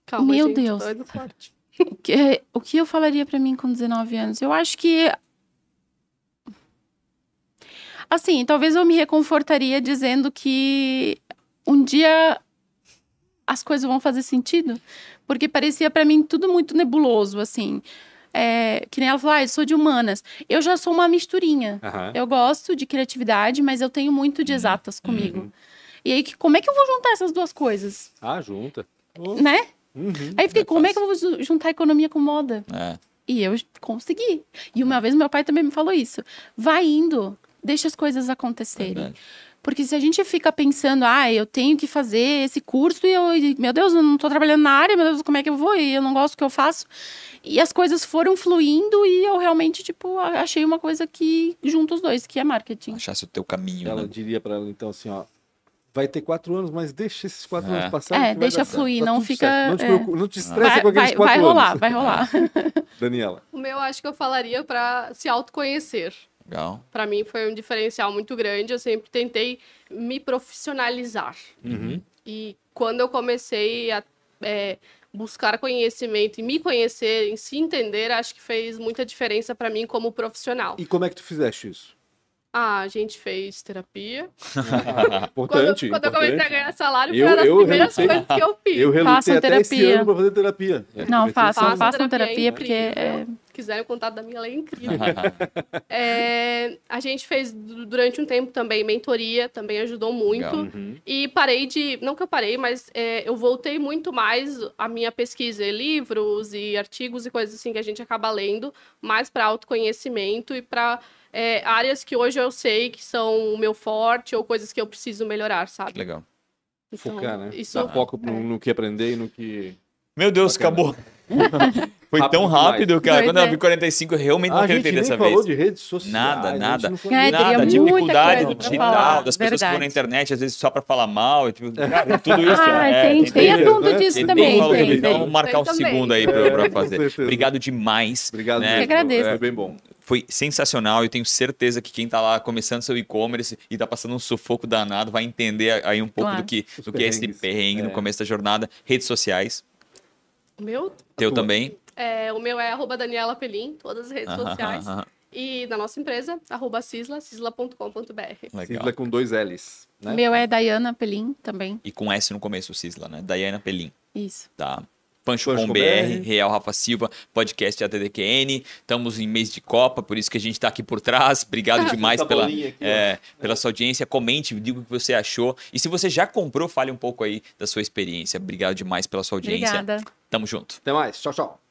Calma, Meu gente, Deus. O que, o que eu falaria para mim com 19 anos? Eu acho que Assim, talvez eu me reconfortaria dizendo que um dia as coisas vão fazer sentido, porque parecia para mim tudo muito nebuloso, assim. É, que nem ela falou, ah, eu sou de humanas. Eu já sou uma misturinha. Uhum. Eu gosto de criatividade, mas eu tenho muito de uhum. exatas comigo. Uhum. E aí, como é que eu vou juntar essas duas coisas? Ah, junta. Né? Uhum. Aí fiquei, é como é que eu vou juntar economia com moda? É. E eu consegui. E uma vez meu pai também me falou isso. Vai indo deixa as coisas acontecerem. Verdade. Porque se a gente fica pensando, ah, eu tenho que fazer esse curso e eu, meu Deus, eu não estou trabalhando na área, meu Deus, como é que eu vou? E eu não gosto do que eu faço. E as coisas foram fluindo e eu realmente, tipo, achei uma coisa que junta os dois, que é marketing. Achasse o teu caminho. Ela né? diria para ela, então, assim, ó, vai ter quatro anos, mas deixa esses quatro é. anos passarem. É, deixa fluir, não fica. Não te, é. não te estressa vai, com aqueles vai, quatro vai anos. Vai rolar, vai rolar. Daniela. O meu, acho que eu falaria para se autoconhecer. Legal. Para mim foi um diferencial muito grande. Eu sempre tentei me profissionalizar. Uhum. E quando eu comecei a é, buscar conhecimento e me conhecer, em se entender, acho que fez muita diferença para mim como profissional. E como é que tu fizeste isso? Ah, a gente fez terapia. importante, quando, quando importante. eu comecei a ganhar salário, foi uma das primeiras relutei, coisas que eu fiz. Eu relutei até terapia. esse ano pra fazer terapia. Não, façam, façam, façam terapia, terapia porque... É... Quiserem o contato da minha, ela é incrível. é, a gente fez durante um tempo também mentoria, também ajudou muito. Uhum. E parei de... Não que eu parei, mas é, eu voltei muito mais a minha pesquisa, livros e artigos e coisas assim que a gente acaba lendo, mais para autoconhecimento e para é, áreas que hoje eu sei que são o meu forte ou coisas que eu preciso melhorar, sabe? Legal. Então, Focar, né? Isso... Dar foco no, no, que aprender e no que... Meu Deus, Bacana. acabou. Foi rápido tão rápido, demais. cara. Quando eu vi 45, eu realmente não acreditei dessa vez. falou de redes sociais. Nada, nada. É, nada. Dificuldade no digital, das pessoas que vão na internet, às vezes só pra falar mal. Tipo, cara, tudo isso. Ah, é, tem, tem assunto disso também. Tem, então, vamos marcar um segundo aí pra, pra fazer. Obrigado demais. Obrigado, né? Eu agradeço. Foi bem bom foi sensacional. Eu tenho certeza que quem está lá começando seu e-commerce e está passando um sufoco danado vai entender aí um pouco claro. do que, do que é esse perrengue é. no começo da jornada. Redes sociais. O meu? Teu também? É, o meu é arroba Daniela Pelim, todas as redes sociais. E da nossa empresa, arroba cisla, cisla.com.br. Cisla com dois L's. Né? Meu é Dayana Pelim também. E com S no começo, Cisla, né? Dayana Pelim. Isso. Tá. Pancho, com BR, Real Rafa Silva, podcast ATDQN. Estamos em mês de Copa, por isso que a gente está aqui por trás. Obrigado demais pela, aqui, é, pela sua audiência. Comente, diga o que você achou. E se você já comprou, fale um pouco aí da sua experiência. Obrigado demais pela sua audiência. Obrigada. Tamo junto. Até mais. Tchau, tchau.